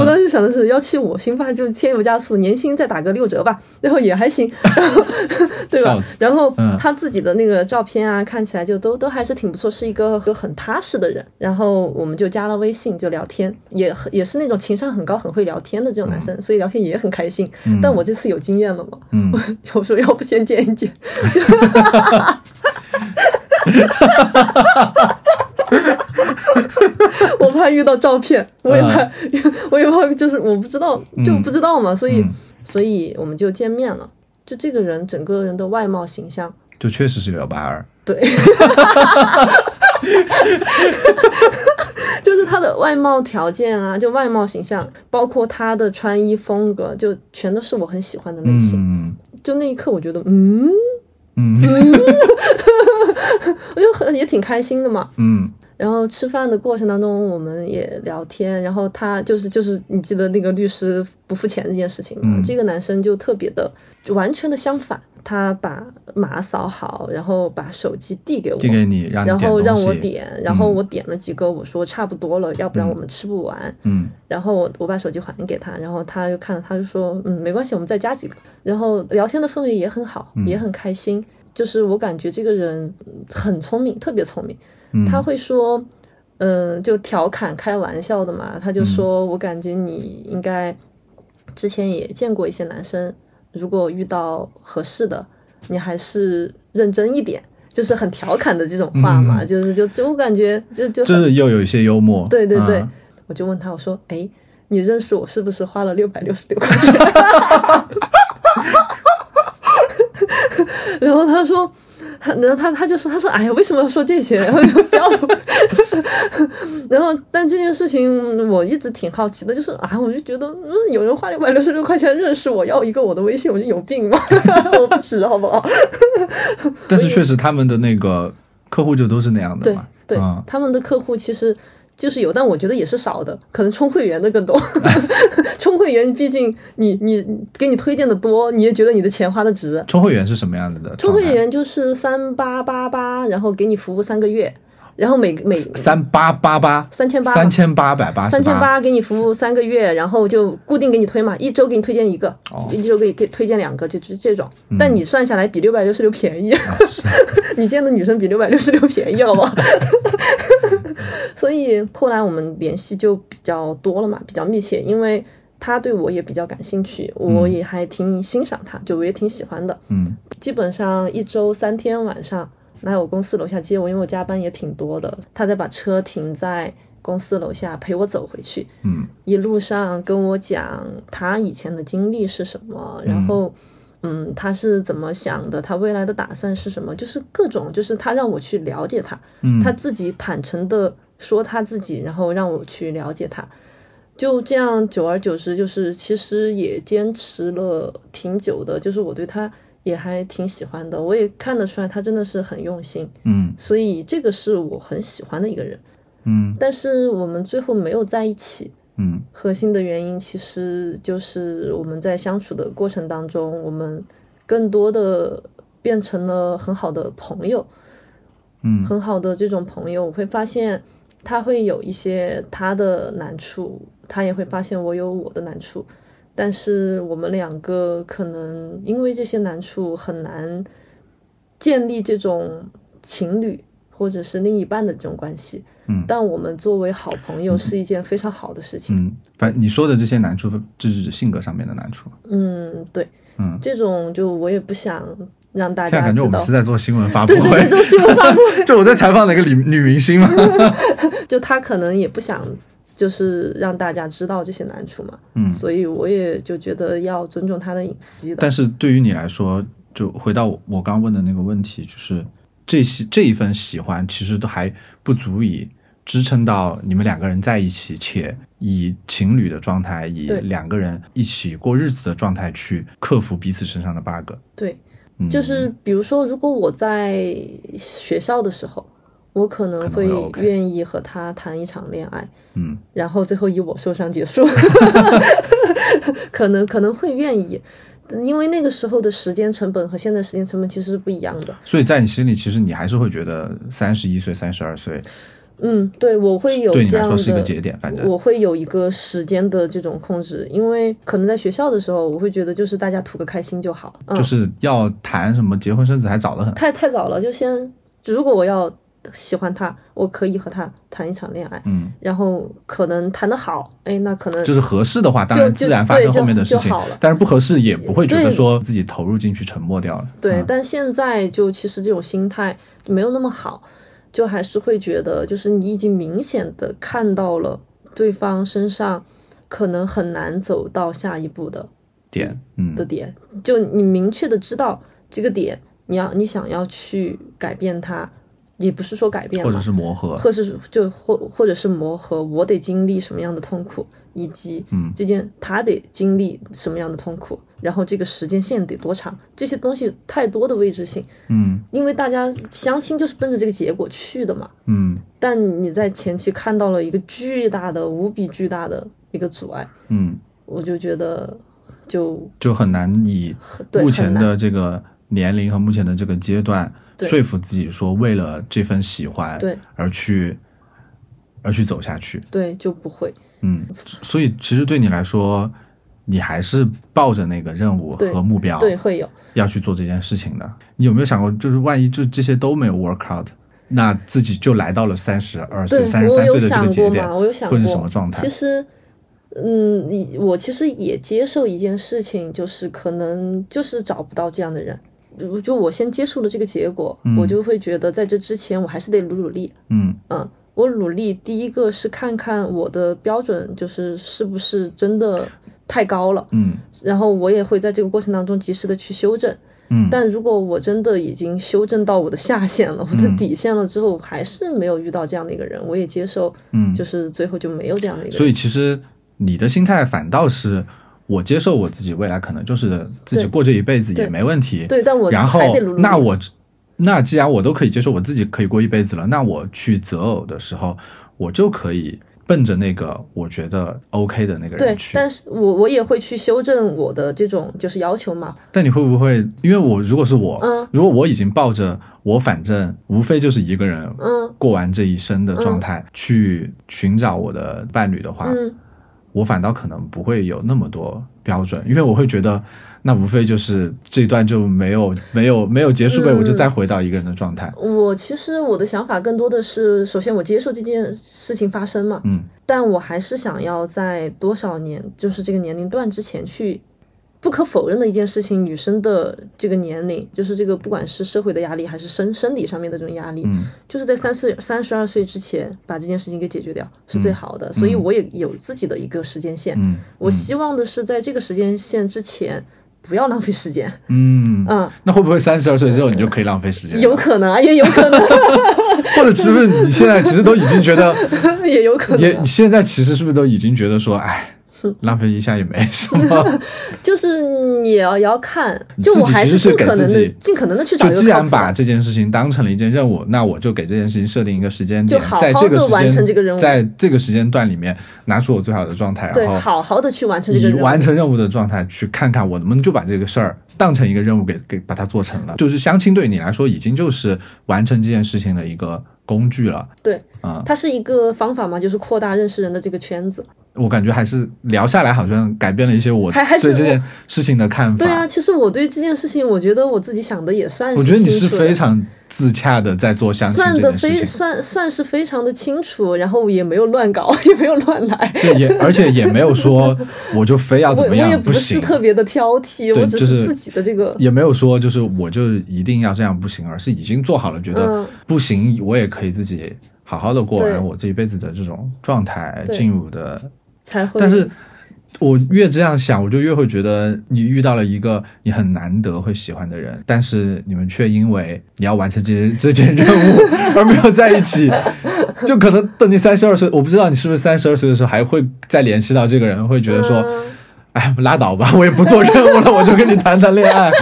我当时想的是幺七五，行吧，就添油加醋，年薪再打个六折吧，然后也还行，然后 对吧？然后他自己的那个照片啊，看起来就都都还是挺不错，是一个 很踏实的人。然后我们就加了微信，就聊天，也也是那种情商很高、很会聊天的这种男生，所以聊天也很开心。但我这次有经验了嘛？嗯，我说要不先见一见。我怕遇到照片，我也怕，我也怕，就是我不知道，就不知道嘛，所以，所以我们就见面了。就这个人整个人的外貌形象，就确实是幺八二，对，就是他的外貌条件啊，就外貌形象，包括他的穿衣风格，就全都是我很喜欢的类型。就那一刻，我觉得，嗯。嗯，我就很也挺开心的嘛。嗯，然后吃饭的过程当中，我们也聊天。然后他就是就是你记得那个律师不付钱这件事情吗？这个男生就特别的，就完全的相反。他把码扫好，然后把手机递给我，递给你，然后让我点，然后我点了几个，我说差不多了，要不然我们吃不完。嗯，然后我我把手机还给他，然后他就看了，他就说，嗯，没关系，我们再加几个。然后聊天的氛围也很好，也很开心。就是我感觉这个人很聪明，特别聪明。他会说，嗯，就调侃开玩笑的嘛。他就说我感觉你应该之前也见过一些男生。如果遇到合适的，你还是认真一点，就是很调侃的这种话嘛，就是就就我感觉就就就是又有一些幽默，对对对，我就问他，我说，哎，你认识我是不是花了六百六十六块钱？然后他说。然后他他就说他说哎呀为什么要说这些？然后就不要。然后但这件事情我一直挺好奇的，就是啊我就觉得嗯有人花六百六十六块钱认识我要一个我的微信，我就有病吗？我不值好不好？但是确实他们的那个客户就都是那样的嘛。对对，他们的客户其实。就是有，但我觉得也是少的，可能充会员的更多。充会员，毕竟你你给你推荐的多，你也觉得你的钱花的值。充会员是什么样子的？充会员就是三八八八，然后给你服务三个月。然后每每三八八八三千八三千八百八三千八给你服务三个月，然后就固定给你推嘛，一周给你推荐一个，一周给给推荐两个，就就这种。但你算下来比六百六十六便宜，你见的女生比六百六十六便宜，好不好？所以后来我们联系就比较多了嘛，比较密切，因为他对我也比较感兴趣，我也还挺欣赏他，就我也挺喜欢的。嗯，基本上一周三天晚上。来我公司楼下接我，因为我加班也挺多的。他在把车停在公司楼下陪我走回去。嗯，一路上跟我讲他以前的经历是什么，然后，嗯，他是怎么想的，他未来的打算是什么，就是各种，就是他让我去了解他。嗯，他自己坦诚的说他自己，然后让我去了解他。就这样，久而久之，就是其实也坚持了挺久的，就是我对他。也还挺喜欢的，我也看得出来他真的是很用心，嗯。所以这个是我很喜欢的一个人。嗯。但是我们最后没有在一起，嗯。核心的原因其实就是我们在相处的过程当中，我们更多的变成了很好的朋友，嗯。很好的这种朋友，我会发现他会有一些他的难处，他也会发现我有我的难处，但是我们两个可能因为这些难处很难建立这种情侣或者是另一半的这种关系。嗯但我们作为好朋友是一件非常好的事情。嗯，反正你说的这些难处，这是指性格上面的难处。嗯，对，嗯，这种就我也不想让大家知道感觉我们是。在做新闻发布会对对对，做新闻发布会，就我在采访哪个女女明星嘛。就她可能也不想，就是让大家知道这些难处嘛。嗯所以我也就觉得要尊重他的隐私的。但是对于你来说，就回到我刚问的那个问题，就是这些这一份喜欢，其实都还不足以支撑到你们两个人在一起，且以情侣的状态，以两个人一起过日子的状态去克服彼此身上的 bug。对，嗯，就是比如说，如果我在学校的时候，我可能会愿意和他谈一场恋爱，嗯然后最后以我受伤结束，可能可能会愿意。因为那个时候的时间成本和现在时间成本其实是不一样的。所以在你心里，其实你还是会觉得三十一岁、三十二岁嗯，对，我会有对你这样来说是一个节点，反正我会有一个时间的这种控制，因为可能在学校的时候，我会觉得就是大家图个开心就好，嗯，就是要谈什么结婚生子还早得很。太太早了，就先如果我要喜欢他，我可以和他谈一场恋爱，嗯，然后可能谈得好，哎，那可能就是合适的话，当然自然发生后面的事情但是不合适也不会觉得说自己投入进去沉默掉了。对，嗯。但现在就其实这种心态没有那么好，就还是会觉得，就是你已经明显的看到了对方身上可能很难走到下一步的点，嗯。的点，就你明确的知道这个点，你要你想要去改变它，也不是说改变或者，是磨合，或是就或或者是磨合，我得经历什么样的痛苦，以及嗯。这件他得经历什么样的痛苦，然后这个时间线得多长，这些东西太多的未知性，嗯。因为大家相亲就是奔着这个结果去的嘛。嗯。但你在前期看到了一个巨大的、无比巨大的一个阻碍，嗯，我就觉得就就很难以目前的这个年龄和目前的这个阶段，对说服自己说为了这份喜欢对而去而去走下去。对就不会。嗯，所以其实对你来说，你还是抱着那个任务和目标，对，会有。要去做这件事情的。你有没有想过，就是万一就这些都没有 work out，那自己就来到了三十二岁、对三十三岁的这个节点过，，我有想过会是什么状态其？实，嗯，你我其实也接受一件事情，就是可能就是找不到这样的人。就就我先接受了这个结果，嗯我就会觉得在这之前我还是得努努力。嗯嗯，我努力，第一个是看看我的标准就是是不是真的太高了，嗯然后我也会在这个过程当中及时的去修正。嗯，但如果我真的已经修正到我的下限了，我的嗯底线了之后，还是没有遇到这样的一个人，我也接受，嗯，就是最后就没有这样的一个人。所以其实你的心态反倒是，我接受我自己未来可能就是自己过这一辈子也没问题。对，但我然后那我那既然我都可以接受我自己可以过一辈子了，那我去择偶的时候，我就可以奔着那个我觉得 OK 的那个人，去。但是我我也会去修正我的这种就是要求嘛。但你会不会，因为我如果是我，嗯如果我已经抱着我反正无非就是一个人嗯过完这一生的状态、去寻找我的伴侣的话，嗯，我反倒可能不会有那么多标准，因为我会觉得那无非就是这一段就没有没有没有结束呗，嗯我就再回到一个人的状态。我其实我的想法更多的是，首先我接受这件事情发生嘛，嗯但我还是想要在多少年，就是这个年龄段之前去。不可否认的一件事情，女生的这个年龄，就是这个不管是社会的压力，还是生生理上面的这种压力，嗯就是在三岁三十二岁之前把这件事情给解决掉是最好的。所以我也有自己的一个时间线，嗯我希望的是在这个时间线之前不要浪费时间。嗯，嗯，那会不会三十二岁之后你就可以浪费时间？有可能啊，也有可能，或者是不是你现在其实都已经觉得，也有可能也现在其实是不是都已经觉得说，哎，浪费一下也没什么。就是你也要也要看，就我还是尽可能的尽可能的去找一个。就既然把这件事情当成了一件任务，那我就给这件事情设定一个时间点，在这个完成这个任务，在这个时间段里面拿出我最好的状态，然后好好的去完成这个以完成任务的状态去看看我能不能就把这个事儿当成一个任务给给把它做成了。就是相亲对你来说已经就是完成这件事情的一个工具了。对，啊，它是一个方法嘛，就是扩大认识人的这个圈子。我感觉还是聊下来，好像改变了一些我对这件事情的看法。对啊，其实我对这件事情，我觉得我自己想的也算是。我觉得你是非常自洽的在做相亲算的非算算是非常的清楚，然后也没有乱搞，也没有乱来。对，也 而且也没有说我就非要怎么样，我也不是特别的挑剔，我只是自己的这个。也没有说就是我就一定要这样不行，而是已经做好了，觉得不行，我也可以自己好好的过完我这一辈子的这种状态，进入的。才会，但是我越这样想，我就越会觉得你遇到了一个你很难得会喜欢的人，但是你们却因为你要完成这些这件任务 而没有在一起。就可能等你三十二岁，我不知道你是不是三十二岁的时候还会再联系到这个人，会觉得说，哎，拉倒吧，我也不做任务了，我就跟你谈谈恋爱。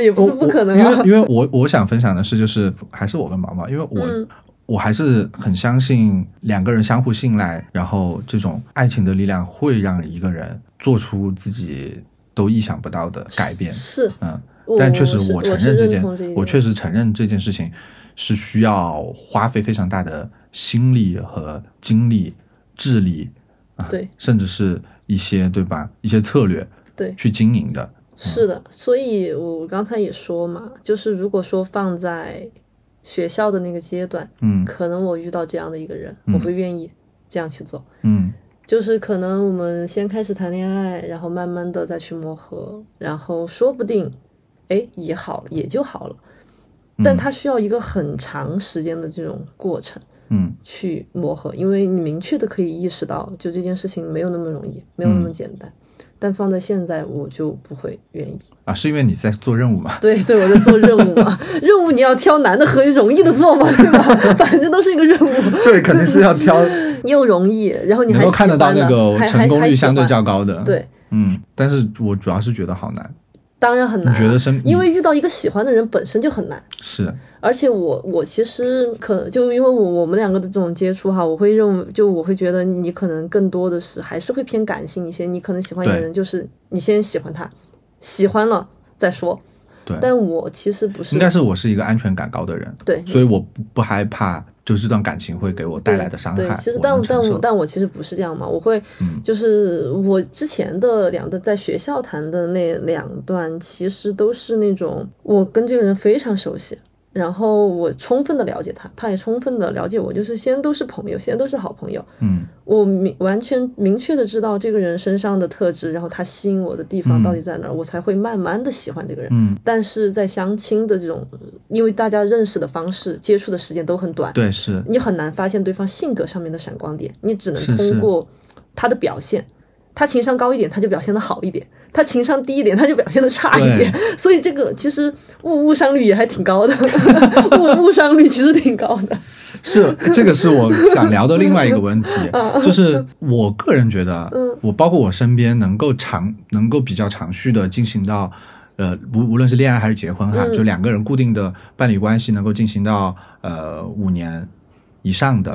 也不是不可能，因为因为我我想分享的是，就是还是我跟毛毛，因为我。我还是很相信两个人相互信赖，然后这种爱情的力量会让一个人做出自己都意想不到的改变。是，嗯，但确实我承认这件，我确实承认这件事情是需要花费非常大的心力和精力、智力啊，对，甚至是一些对吧，一些策略对去经营的。是的，所以我刚才也说嘛，就是如果说放在。学校的那个阶段，嗯，可能我遇到这样的一个人，我会愿意这样去做，嗯，就是可能我们先开始谈恋爱，然后慢慢的再去磨合，然后说不定，哎，也好也就好了，但他需要一个很长时间的这种过程，嗯，去磨合，因为你明确的可以意识到，就这件事情没有那么容易，没有那么简单。但放在现在，我就不会愿意啊，是因为你在做任务嘛？对对，我在做任务嘛，任务你要挑难的和容易的做嘛，对吧？反正都是一个任务。对，肯定是要挑 又容易，然后你还看得到那个成功率相对较高的。对，嗯，但是我主要是觉得好难。当然很难，觉得因为遇到一个喜欢的人本身就很难。是，而且我我其实可就因为我我们两个的这种接触哈，我会认为就我会觉得你可能更多的是还是会偏感性一些。你可能喜欢一个人，就是你先喜欢他，喜欢了再说。对，但我其实不是，应该是我是一个安全感高的人。对，所以我不不害怕。就这段感情会给我带来的伤害。对，其实但但我但我其实不是这样嘛，我会，就是我之前的两段在学校谈的那两段，其实都是那种我跟这个人非常熟悉。然后我充分的了解他，他也充分的了解我，就是先都是朋友，先都是好朋友。嗯，我明完全明确的知道这个人身上的特质，然后他吸引我的地方到底在哪儿，我才会慢慢的喜欢这个人。嗯，但是在相亲的这种，因为大家认识的方式、接触的时间都很短，对，是你很难发现对方性格上面的闪光点，你只能通过他的表现。他情商高一点，他就表现的好一点；他情商低一点，他就表现的差一点。所以这个其实误误伤率也还挺高的，误 误伤率其实挺高的。是这个是我想聊的另外一个问题，就是我个人觉得，我包括我身边能够长能够比较长续的进行到，呃，无无论是恋爱还是结婚哈，就两个人固定的伴侣关系能够进行到呃五年以上的，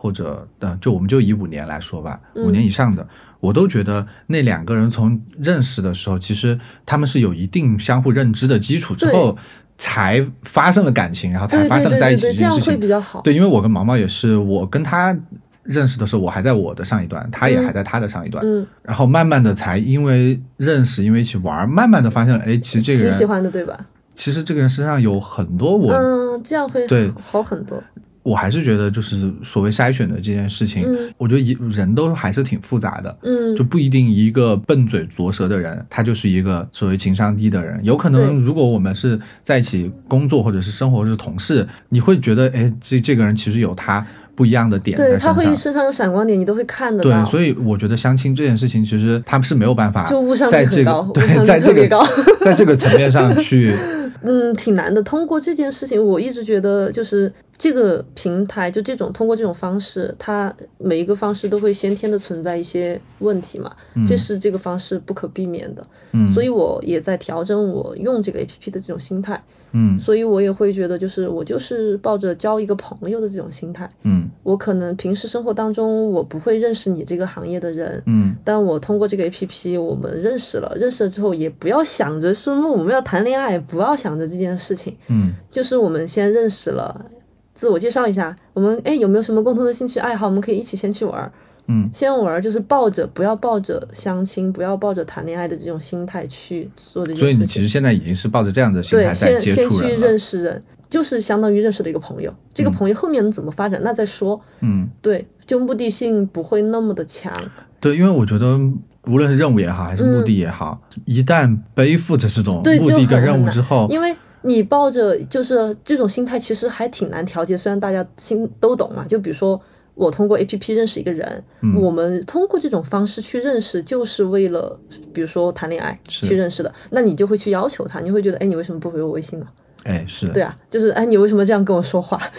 或者呃，就我们就以五年来说吧，五年以上的。我都觉得那两个人从认识的时候，其实他们是有一定相互认知的基础之后，才发生了感情，然后才发生了在一起这件事情。这样会比较好。对，因为我跟毛毛也是，我跟他认识的时候，我还在我的上一段，他也还在他的上一段。嗯。然后慢慢的才因为认识，因为一起玩，慢慢的发现了，哎，其实这个人挺喜欢的，对吧？其实这个人身上有很多我，嗯，这样会对好很多。我还是觉得，就是所谓筛选的这件事情，我觉得一人都还是挺复杂的，嗯，就不一定一个笨嘴拙舌的人，他就是一个所谓情商低的人。有可能，如果我们是在一起工作或者是生活是同事，你会觉得，哎，这这个人其实有他不一样的点，对他会身上有闪光点，你都会看得到。对，所以我觉得相亲这件事情，其实他们是没有办法就误伤在这个对在这个 在这个层面上去。嗯，挺难的。通过这件事情，我一直觉得就是这个平台，就这种通过这种方式，它每一个方式都会先天的存在一些问题嘛，这是这个方式不可避免的。嗯，所以我也在调整我用这个 A P P 的这种心态。嗯，所以我也会觉得，就是我就是抱着交一个朋友的这种心态。嗯，我可能平时生活当中我不会认识你这个行业的人。嗯，但我通过这个 A P P，我们认识了，认识了之后也不要想着说我们要谈恋爱，不要想着这件事情。嗯，就是我们先认识了，自我介绍一下，我们哎有没有什么共同的兴趣爱好，我们可以一起先去玩。嗯，先玩就是抱着不要抱着相亲，不要抱着谈恋爱的这种心态去做这件事情。所以你其实现在已经是抱着这样的心态在对，先先去接触人了。认识人，就是相当于认识了一个朋友。这个朋友后面能怎么发展，那再说。嗯，对，就目的性不会那么的强。对，因为我觉得无论是任务也好，还是目的也好，一旦背负着这种目的跟任务之后，因为你抱着就是这种心态，其实还挺难调节。虽然大家心都懂嘛，就比如说我通过 A P P 认识一个人，嗯我们通过这种方式去认识，就是为了比如说谈恋爱去认识的，那你就会去要求他，你会觉得，哎，你为什么不回我微信呢？哎，是对啊，就是哎，你为什么这样跟我说话？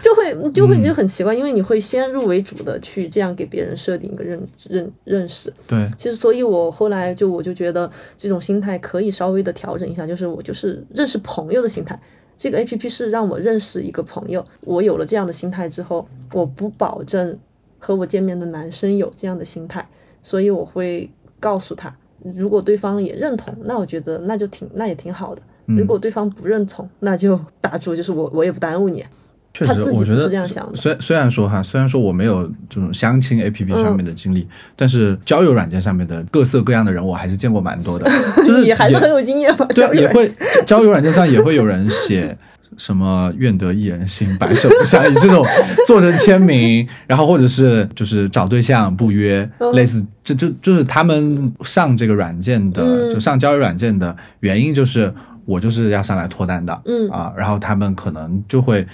就会就会觉得很奇怪，因为你会先入为主的去这样给别人设定一个认认认识。对，其实，所以我后来就我就觉得这种心态可以稍微的调整一下，就是我就是认识朋友的心态。这个 A P P 是让我认识一个朋友，我有了这样的心态之后，我不保证和我见面的男生有这样的心态，所以我会告诉他，如果对方也认同，那我觉得那就挺那也挺好的。如果对方不认同，那就打住，就是我我也不耽误你。确实，我觉得是这样想的虽虽然说哈，虽然说我没有这种相亲 A P P 上面的经历，但是交友软件上面的各色各样的人，我还是见过蛮多的。就是你还是很有经验吧？对也会交友软件上也会有人写什么“愿得一人心，白首不相离”这种 做成签名，然后或者是就是找对象不约，嗯类似这就就是他们上这个软件的，嗯就上交友软件的原因就是我就是要上来脱单的，嗯啊，然后他们可能就会。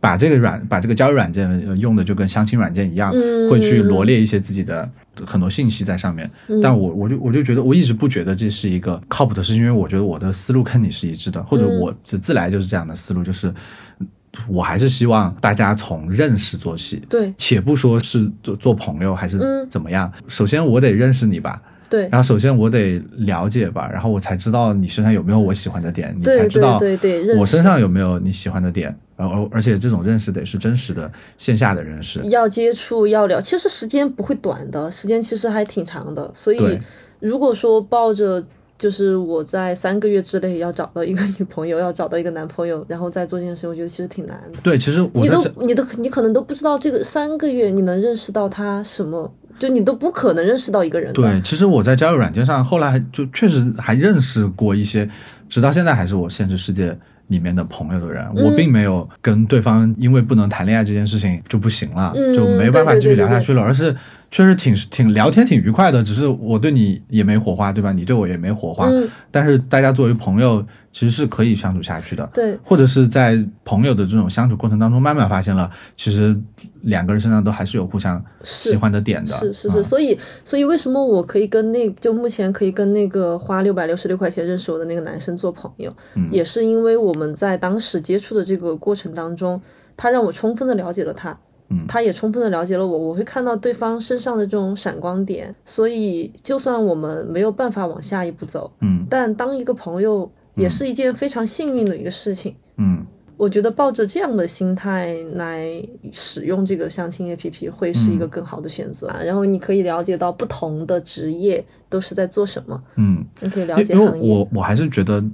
把这个软把这个交友软件呃用的就跟相亲软件一样，嗯。会去罗列一些自己的很多信息在上面。嗯。但我我就我就觉得我一直不觉得这是一个靠谱的事情，因为我觉得我的思路跟你是一致的，或者嗯。我自自来就是这样的思路，就是我还是希望大家从认识做起。对。且不说是做做朋友还是嗯。怎么样，首先我得认识你吧，对然后首先我得了解吧，然后我才知道你身上有没有我喜欢的点，你对才知道对对对认识我身上有没有你喜欢的点，然后而且这种认识得是真实的线下的认识。要接触要聊，其实时间不会短的，时间其实还挺长的。所以如果说抱着就是我在三个月之内要找到一个女朋友，要找到一个男朋友，然后再做这件事，我觉得其实挺难的。对，其实我你都你都你可能都不知道这个三个月你能认识到他什么，就你都不可能认识到一个人。对，其实我在交友软件上后来就确实还认识过一些，直到现在还是我现实世界里面的朋友的人，嗯。我并没有跟对方因为不能谈恋爱这件事情就不行了，嗯就没办法继续聊下去了，而是确实挺挺聊天挺愉快的，只是我对你也没火花，对吧？你对我也没火花，嗯但是大家作为朋友其实是可以相处下去的。对或者是在朋友的这种相处过程当中，慢慢发现了，其实两个人身上都还是有互相喜欢的点的。是是是，嗯所以所以为什么我可以跟那就目前可以跟那个花六百六十六块钱认识我的那个男生做朋友，嗯也是因为我们在当时接触的这个过程当中，他让我充分的了解了他。嗯他也充分的了解了我，我会看到对方身上的这种闪光点，所以就算我们没有办法往下一步走，嗯但当一个朋友也是一件非常幸运的一个事情。嗯我觉得抱着这样的心态来使用这个相亲 APP 会是一个更好的选择。啊然后你可以了解到不同的职业都是在做什么，嗯，你可以了解行业。我我还是觉得，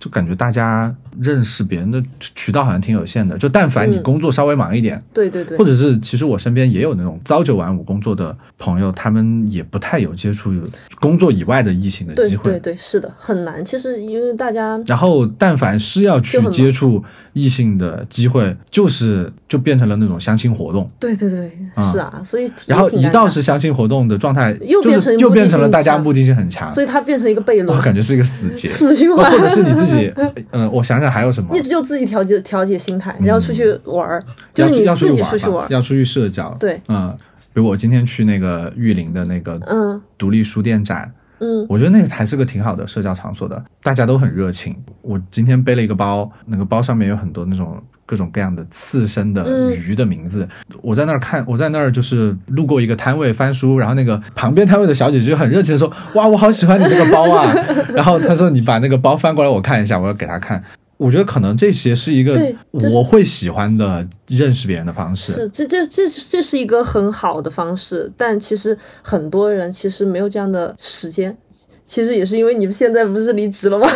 就感觉大家认识别人的渠道好像挺有限的。就但凡你嗯工作稍微忙一点，对对对或，者是其实我身边也有那种朝九晚五工作的朋友，他们也不太有接触工作以外的异性的机会。对对，是的，很难。其实因为大家然后，但凡是要去接触异性的机会，就是就变成了那种相亲活动。对对对，啊是啊，所以然后一到是相亲活动的状态，又变成就是又变成了大家目的性很强，所以它变成一个悖论我，感觉是一个死结。死循环。或者是你自己，呃，我想想还有什么你？只有自己调节调节心态，然后出去玩儿，就要出要是你自己去玩吧出去玩儿。要出去社交。对，嗯，比如我今天去那个玉林的那个嗯独立书店展，嗯，我觉得那个还是个挺好的社交场所的，大家都很热情。我今天背了一个包，那个包上面有很多那种各种各样的刺身的鱼的名字。我在那儿看，我在那儿就是路过一个摊位翻书，然后那个旁边摊位的小姐姐就很热情的说：“哇，我好喜欢你这个包啊！” 然后她说：“你把那个包翻过来我看一下。”我要给她看。我觉得可能这些是一个我会喜欢的认识别人的方式。是，这这这这是一个很好的方式，但其实很多人其实没有这样的时间。其实也是因为你们现在不是离职了吗？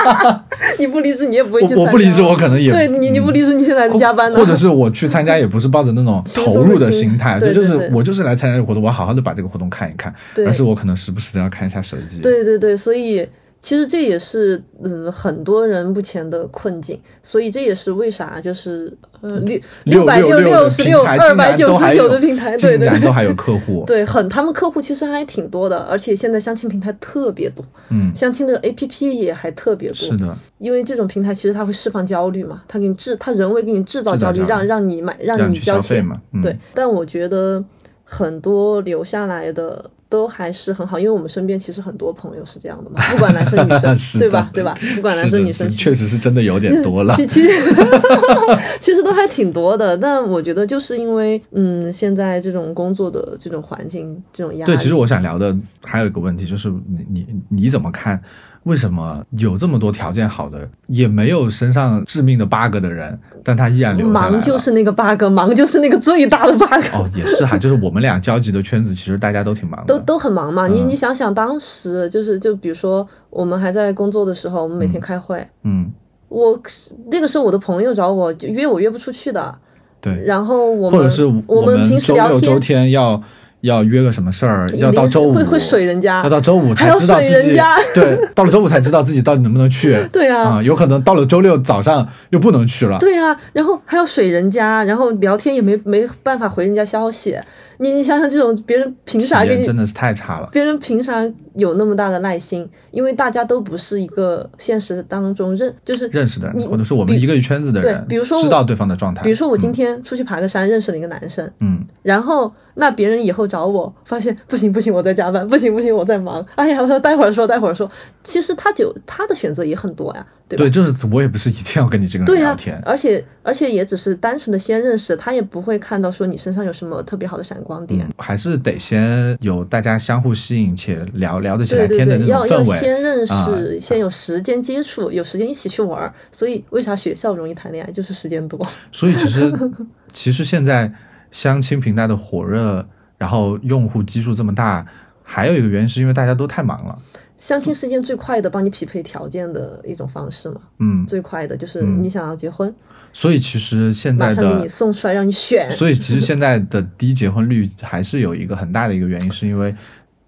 你不离职，你也不会去。我不离职，我可能也对你，你不离职，你现在还在加班呢。或者是我去参加，也不是抱着那种 投入的心态，对，就是我就是来参加这个活动，我好好的把这个活动看一看。而是我可能时不时的要看一下手机。对对对，所以。其实这也是嗯很多人目前的困境，所以这也是为啥就是呃六六百六六十六二百九十九的平台，对对，都还有客户，对，很他们客户其实还挺多的，而且现在相亲平台特别多，嗯，相亲的 A P P 也还特别多，是的，因为这种平台其实它会释放焦虑嘛，它给你制，它人为给你制造焦虑，让让你买，让你交钱嘛，对，但我觉得很多留下来的。都还是很好，因为我们身边其实很多朋友是这样的嘛，不管男生女生，对吧？对吧？不管男生女生，确实是真的有点多了。其其实其实都还挺多的，但我觉得就是因为嗯，现在这种工作的这种环境，这种压力。对，其实我想聊的还有一个问题，就是你你你怎么看？为什么有这么多条件好的，也没有身上致命的 bug 的人，但他依然留下来忙就是那个 bug，忙就是那个最大的 bug。哦，也是哈，就是我们俩交集的圈子，其实大家都挺忙的，都都很忙嘛。你你想想，当时就是就比如说我们还在工作的时候，我们每天开会，嗯，我那个时候我的朋友找我约我约不出去的，对，然后我们或者是我们平时聊天周天要。要约个什么事儿，要到周五会会水人家，要到周五才知道自己对，到了周五才知道自己到底能不能去。对啊，有可能到了周六早上又不能去了。对啊，然后还要水人家，然后聊天也没没办法回人家消息。你你想想，这种别人凭啥给你？真的是太差了。别人凭啥有那么大的耐心？因为大家都不是一个现实当中认就是认识的人，或者是我们一个圈子的人。对，比如说知道对方的状态。比如说我今天出去爬个山，认识了一个男生。嗯，然后那别人以后找我，发现不行不行，我在加班，不行不行，我在忙。哎呀，待会儿说，待会儿说。其实他就他的选择也很多呀。对，就是我也不是一定要跟你这个人聊天，而且而且也只是单纯的先认识，他也不会看到说你身上有什么特别好的闪光点，还是得先有大家相互吸引且聊聊得起来天的那种氛围。要要先认识，先有时间接触，有时间一起去玩。所以为啥学校容易谈恋爱，就是时间多。所以其实 其实现在相亲平台的火热，然后用户基数这么大，还有一个原因是因为大家都太忙了。相亲是件最快的帮你匹配条件的一种方式嘛？嗯，最快的就是你想要结婚，所以其实现在的马上给你送出来让你选。所以其实现在的低结婚率还是有一个很大的一个原因，是因为。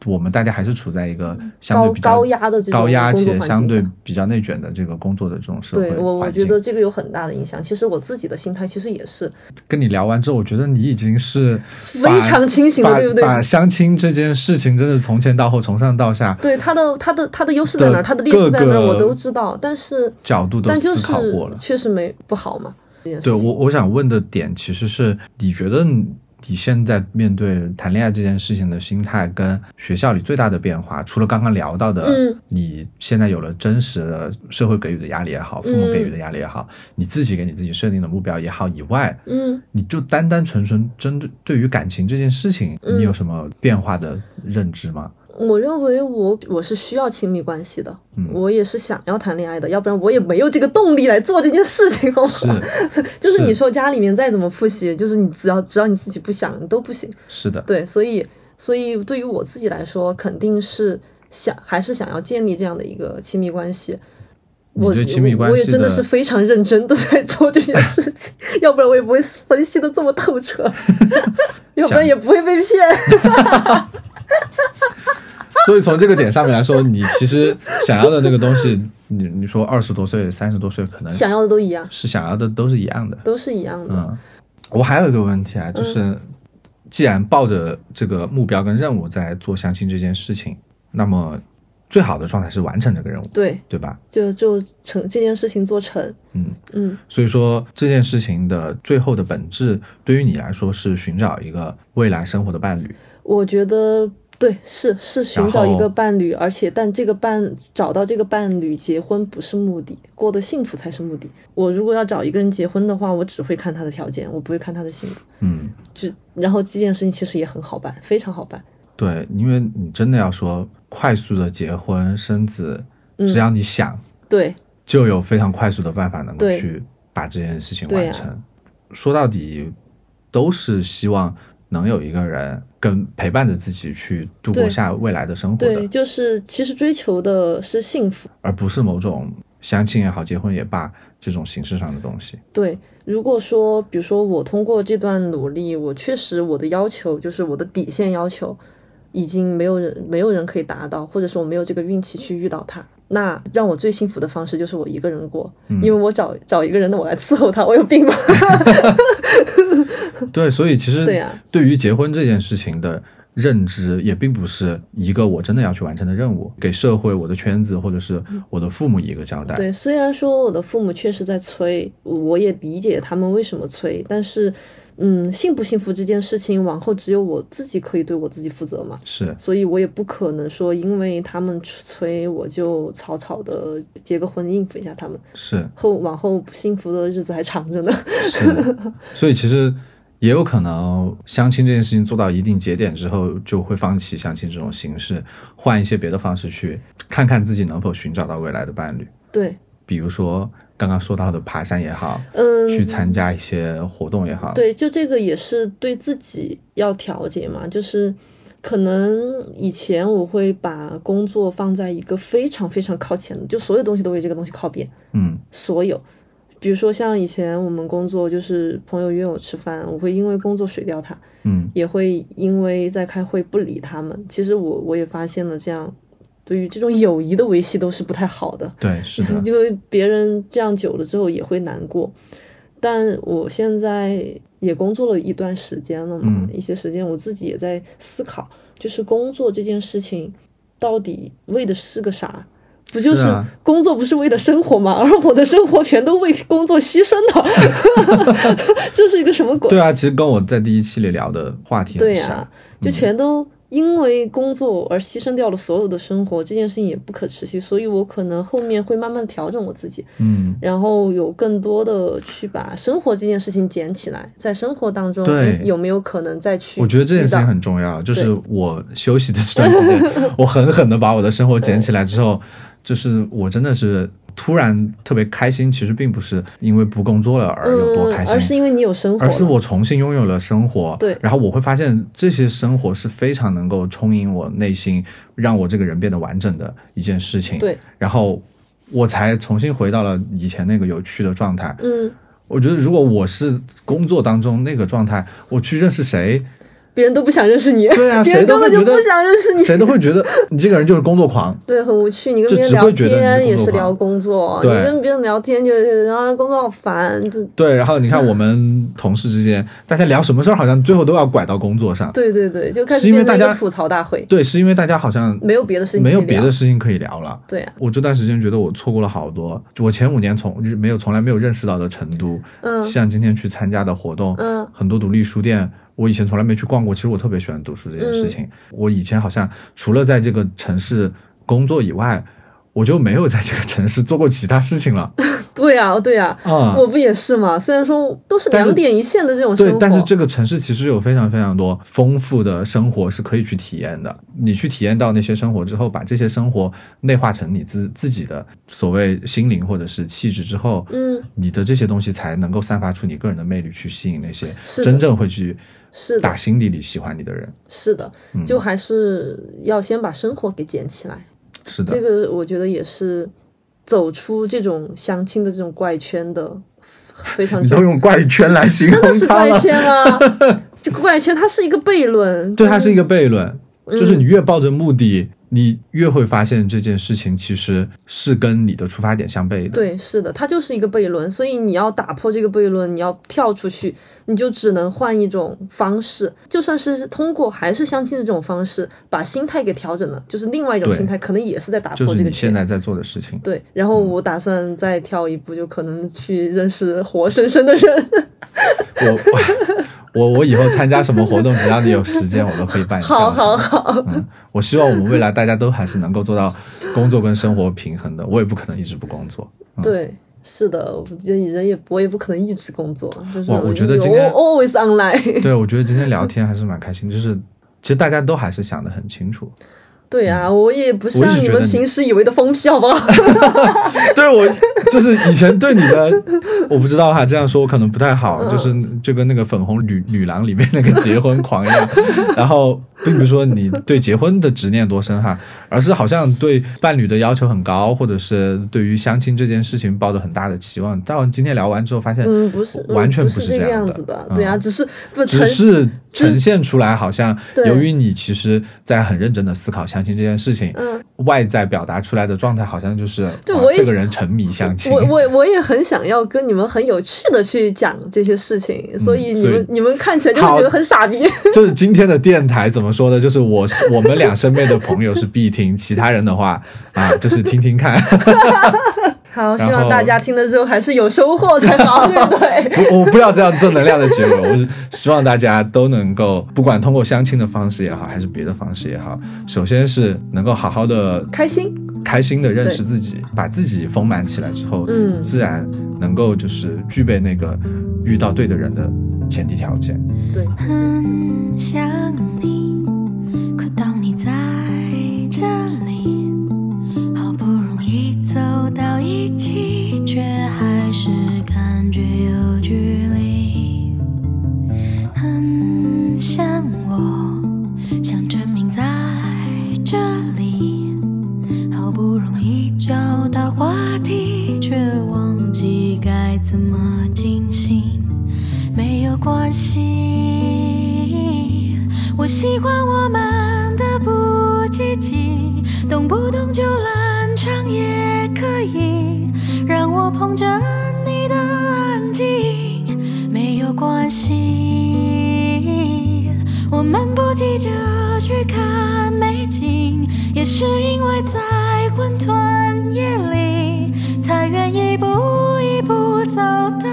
我们大家还是处在一个相对比较高压的这种高压且相对比较内卷的这个工作的这种社会对我，我觉得这个有很大的影响。其实我自己的心态其实也是。跟你聊完之后，我觉得你已经是非常清醒了，对不对？把相亲这件事情真的从前到后，从上到下，对他的他的他的优势在哪儿，他的劣势在哪儿，我都知道。但是角度都思考过了，确实没不好嘛。对我我想问的点其实是，你觉得？你现在面对谈恋爱这件事情的心态，跟学校里最大的变化，除了刚刚聊到的，嗯，你现在有了真实的社会给予的压力也好，父母给予的压力也好，你自己给你自己设定的目标也好以外，嗯，你就单单纯纯针对对于感情这件事情，你有什么变化的认知吗？我认为我我是需要亲密关系的，我也是想要谈恋爱的，要不然我也没有这个动力来做这件事情，好 就是你说家里面再怎么复习，就是你只要只要你自己不想，你都不行。是的，对，所以所以对于我自己来说，肯定是想还是想要建立这样的一个亲密关系。我我也真的是非常认真的在做这件事情，要不然我也不会分析的这么透彻，要不然也不会被骗。所以从这个点上面来说，你其实想要的那个东西，你你说二十多岁、三十多岁可能想要的都一样，是想要的都是一样的，都是一样的。嗯，我还有一个问题啊，就是既然抱着这个目标跟任务在做相亲这件事情，那么最好的状态是完成这个任务，对对吧？就就成这件事情做成，嗯嗯。所以说这件事情的最后的本质，对于你来说是寻找一个未来生活的伴侣。我觉得。对，是是寻找一个伴侣，而且但这个伴找到这个伴侣，结婚不是目的，过得幸福才是目的。我如果要找一个人结婚的话，我只会看他的条件，我不会看他的性格。嗯，就然后这件事情其实也很好办，非常好办。对，因为你真的要说快速的结婚生子，只要你想，对，就有非常快速的办法能够去把这件事情完成。说到底，都是希望能有一个人。跟陪伴着自己去度过下未来的生活的，对，就是其实追求的是幸福，而不是某种相亲也好、结婚也罢这种形式上的东西。对，如果说，比如说我通过这段努力，我确实我的要求就是我的底线要求，已经没有人没有人可以达到，或者说我没有这个运气去遇到他。那让我最幸福的方式就是我一个人过，因为我找找一个人的我来伺候他，我有病吗？对，所以其实对于结婚这件事情的认知，也并不是一个我真的要去完成的任务，给社会、我的圈子或者是我的父母一个交代。对，虽然说我的父母确实在催，我也理解他们为什么催，但是。嗯，幸不幸福这件事情，往后只有我自己可以对我自己负责嘛。是，所以我也不可能说，因为他们催，我就草草的结个婚应付一下他们。是，后往后幸福的日子还长着呢。是，所以其实也有可能，相亲这件事情做到一定节点之后，就会放弃相亲这种形式，换一些别的方式去看看自己能否寻找到未来的伴侣。对，比如说。刚刚说到的爬山也好，嗯，去参加一些活动也好，对，就这个也是对自己要调节嘛。就是可能以前我会把工作放在一个非常非常靠前的，就所有东西都为这个东西靠边。嗯，所有，比如说像以前我们工作，就是朋友约我吃饭，我会因为工作水掉他，嗯，也会因为在开会不理他们。其实我我也发现了这样。对于这种友谊的维系都是不太好的，对，是的，因为别人这样久了之后也会难过。但我现在也工作了一段时间了嘛，一些时间我自己也在思考，就是工作这件事情到底为的是个啥？不就是工作不是为了生活吗？而我的生活全都为工作牺牲了，这是一个什么鬼？对啊，其实跟我在第一期里聊的话题对呀，就全都。因为工作而牺牲掉了所有的生活，这件事情也不可持续，所以我可能后面会慢慢调整我自己，嗯，然后有更多的去把生活这件事情捡起来，在生活当中有没有可能再去？我觉得这件事情很重要，就是我休息的这段时间，我狠狠的把我的生活捡起来之后，就是我真的是。突然特别开心，其实并不是因为不工作了而有多开心，而是因为你有生活，而是我重新拥有了生活。对，然后我会发现这些生活是非常能够充盈我内心，让我这个人变得完整的一件事情。对，然后我才重新回到了以前那个有趣的状态。嗯，我觉得如果我是工作当中那个状态，我去认识谁？别人都不想认识你，对啊，谁根本就不想认识你，谁都会觉得你这个人就是工作狂，对，很无趣。你跟别人聊天也是聊工作，你跟别人聊天就然后工作好烦，就对。然后你看我们同事之间，大家聊什么事儿，好像最后都要拐到工作上，对对对，就开始变成一个吐槽大会。对，是因为大家好像没有别的事情，没有别的事情可以聊了。对啊，我这段时间觉得我错过了好多，我前五年从没有从来没有认识到的成都，嗯，像今天去参加的活动，嗯，很多独立书店。我以前从来没去逛过，其实我特别喜欢读书这件事情。我以前好像除了在这个城市工作以外，我就没有在这个城市做过其他事情了。对呀，对呀，啊，我不也是吗？虽然说都是两点一线的这种生活，对，但是这个城市其实有非常非常多丰富的生活是可以去体验的。你去体验到那些生活之后，把这些生活内化成你自自己的所谓心灵或者是气质之后，嗯，你的这些东西才能够散发出你个人的魅力，去吸引那些真正会去。是打心底里喜欢你的人，是的，就还是要先把生活给捡起来。是的，这个我觉得也是走出这种相亲的这种怪圈的 非常。你都用怪圈来形容真的是怪圈啊！这个怪圈它是一个悖论，对，它是一个悖论，就是你越抱着目的。你越会发现这件事情其实是跟你的出发点相悖的。对，是的，它就是一个悖论，所以你要打破这个悖论，你要跳出去，你就只能换一种方式，就算是通过还是相亲的这种方式，把心态给调整了，就是另外一种心态，可能也是在打破这个。你现在在做的事情。对，然后我打算再跳一步，就可能去认识活生生的人。我 我我以后参加什么活动，只要你有时间，我都可以帮你。好好好。嗯，我希望我们未来大家都还是能够做到工作跟生活平衡的。我也不可能一直不工作。对，是的，我觉得人也我也不可能一直工作。就是我觉得今天 always online。对，我觉得今天聊天还是蛮开心，就是其实大家都还是想的很清楚。对啊，我也不像你们平时以为的疯批，好不好？对我就是以前对你的，我不知道哈，这样说我可能不太好，就是就跟那个粉红女女郎里面那个结婚狂一样，然后。并不是说你对结婚的执念多深哈，而是好像对伴侣的要求很高，或者是对于相亲这件事情抱着很大的期望。但我今天聊完之后发现，嗯，不是，完全不是这样子的。对啊，只是不只是呈现出来，好像由于你其实在很认真的思考相亲这件事情，嗯，外在表达出来的状态好像就是就我这个人沉迷相亲。我我我也很想要跟你们很有趣的去讲这些事情，所以你们你们看起来就会觉得很傻逼。就是今天的电台怎么说呢？就是我是。我们俩身边的朋友是必听，其他人的话啊，就是听听看。好，希望大家听了之后还是有收获才好，对 不对？我我不要这样正能量的结尾，我是希望大家都能够，不管通过相亲的方式也好，还是别的方式也好，首先是能够好好的开心，开心的认识自己，把自己丰满起来之后，嗯，自然能够就是具备那个遇到对的人的前提条件。对。当一起，却还是感觉有距离。很想我，想证明在这里，好不容易找到话题，却忘记该怎么进行。没有关系，我喜欢我们的。不积极，动不动就冷场也可以，让我捧着你的安静，没有关系。我们不急着去看美景，也是因为在混沌夜里，才愿意一步一步走得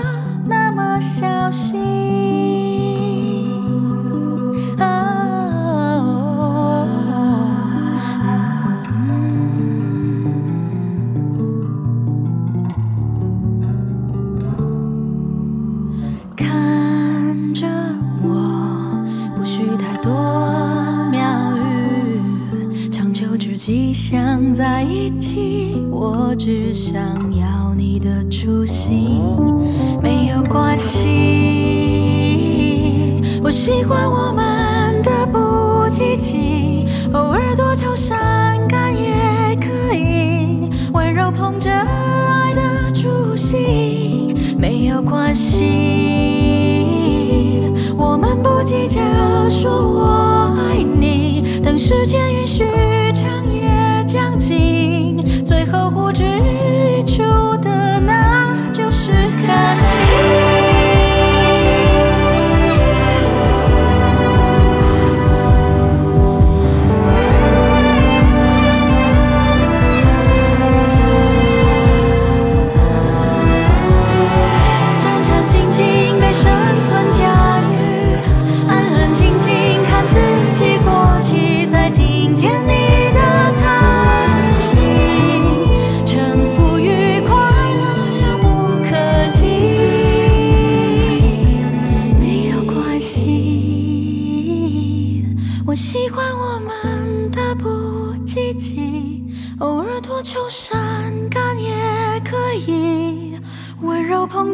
那么小心。想在一起，我只想要你的初心，没有关系。我喜欢我们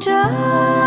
着。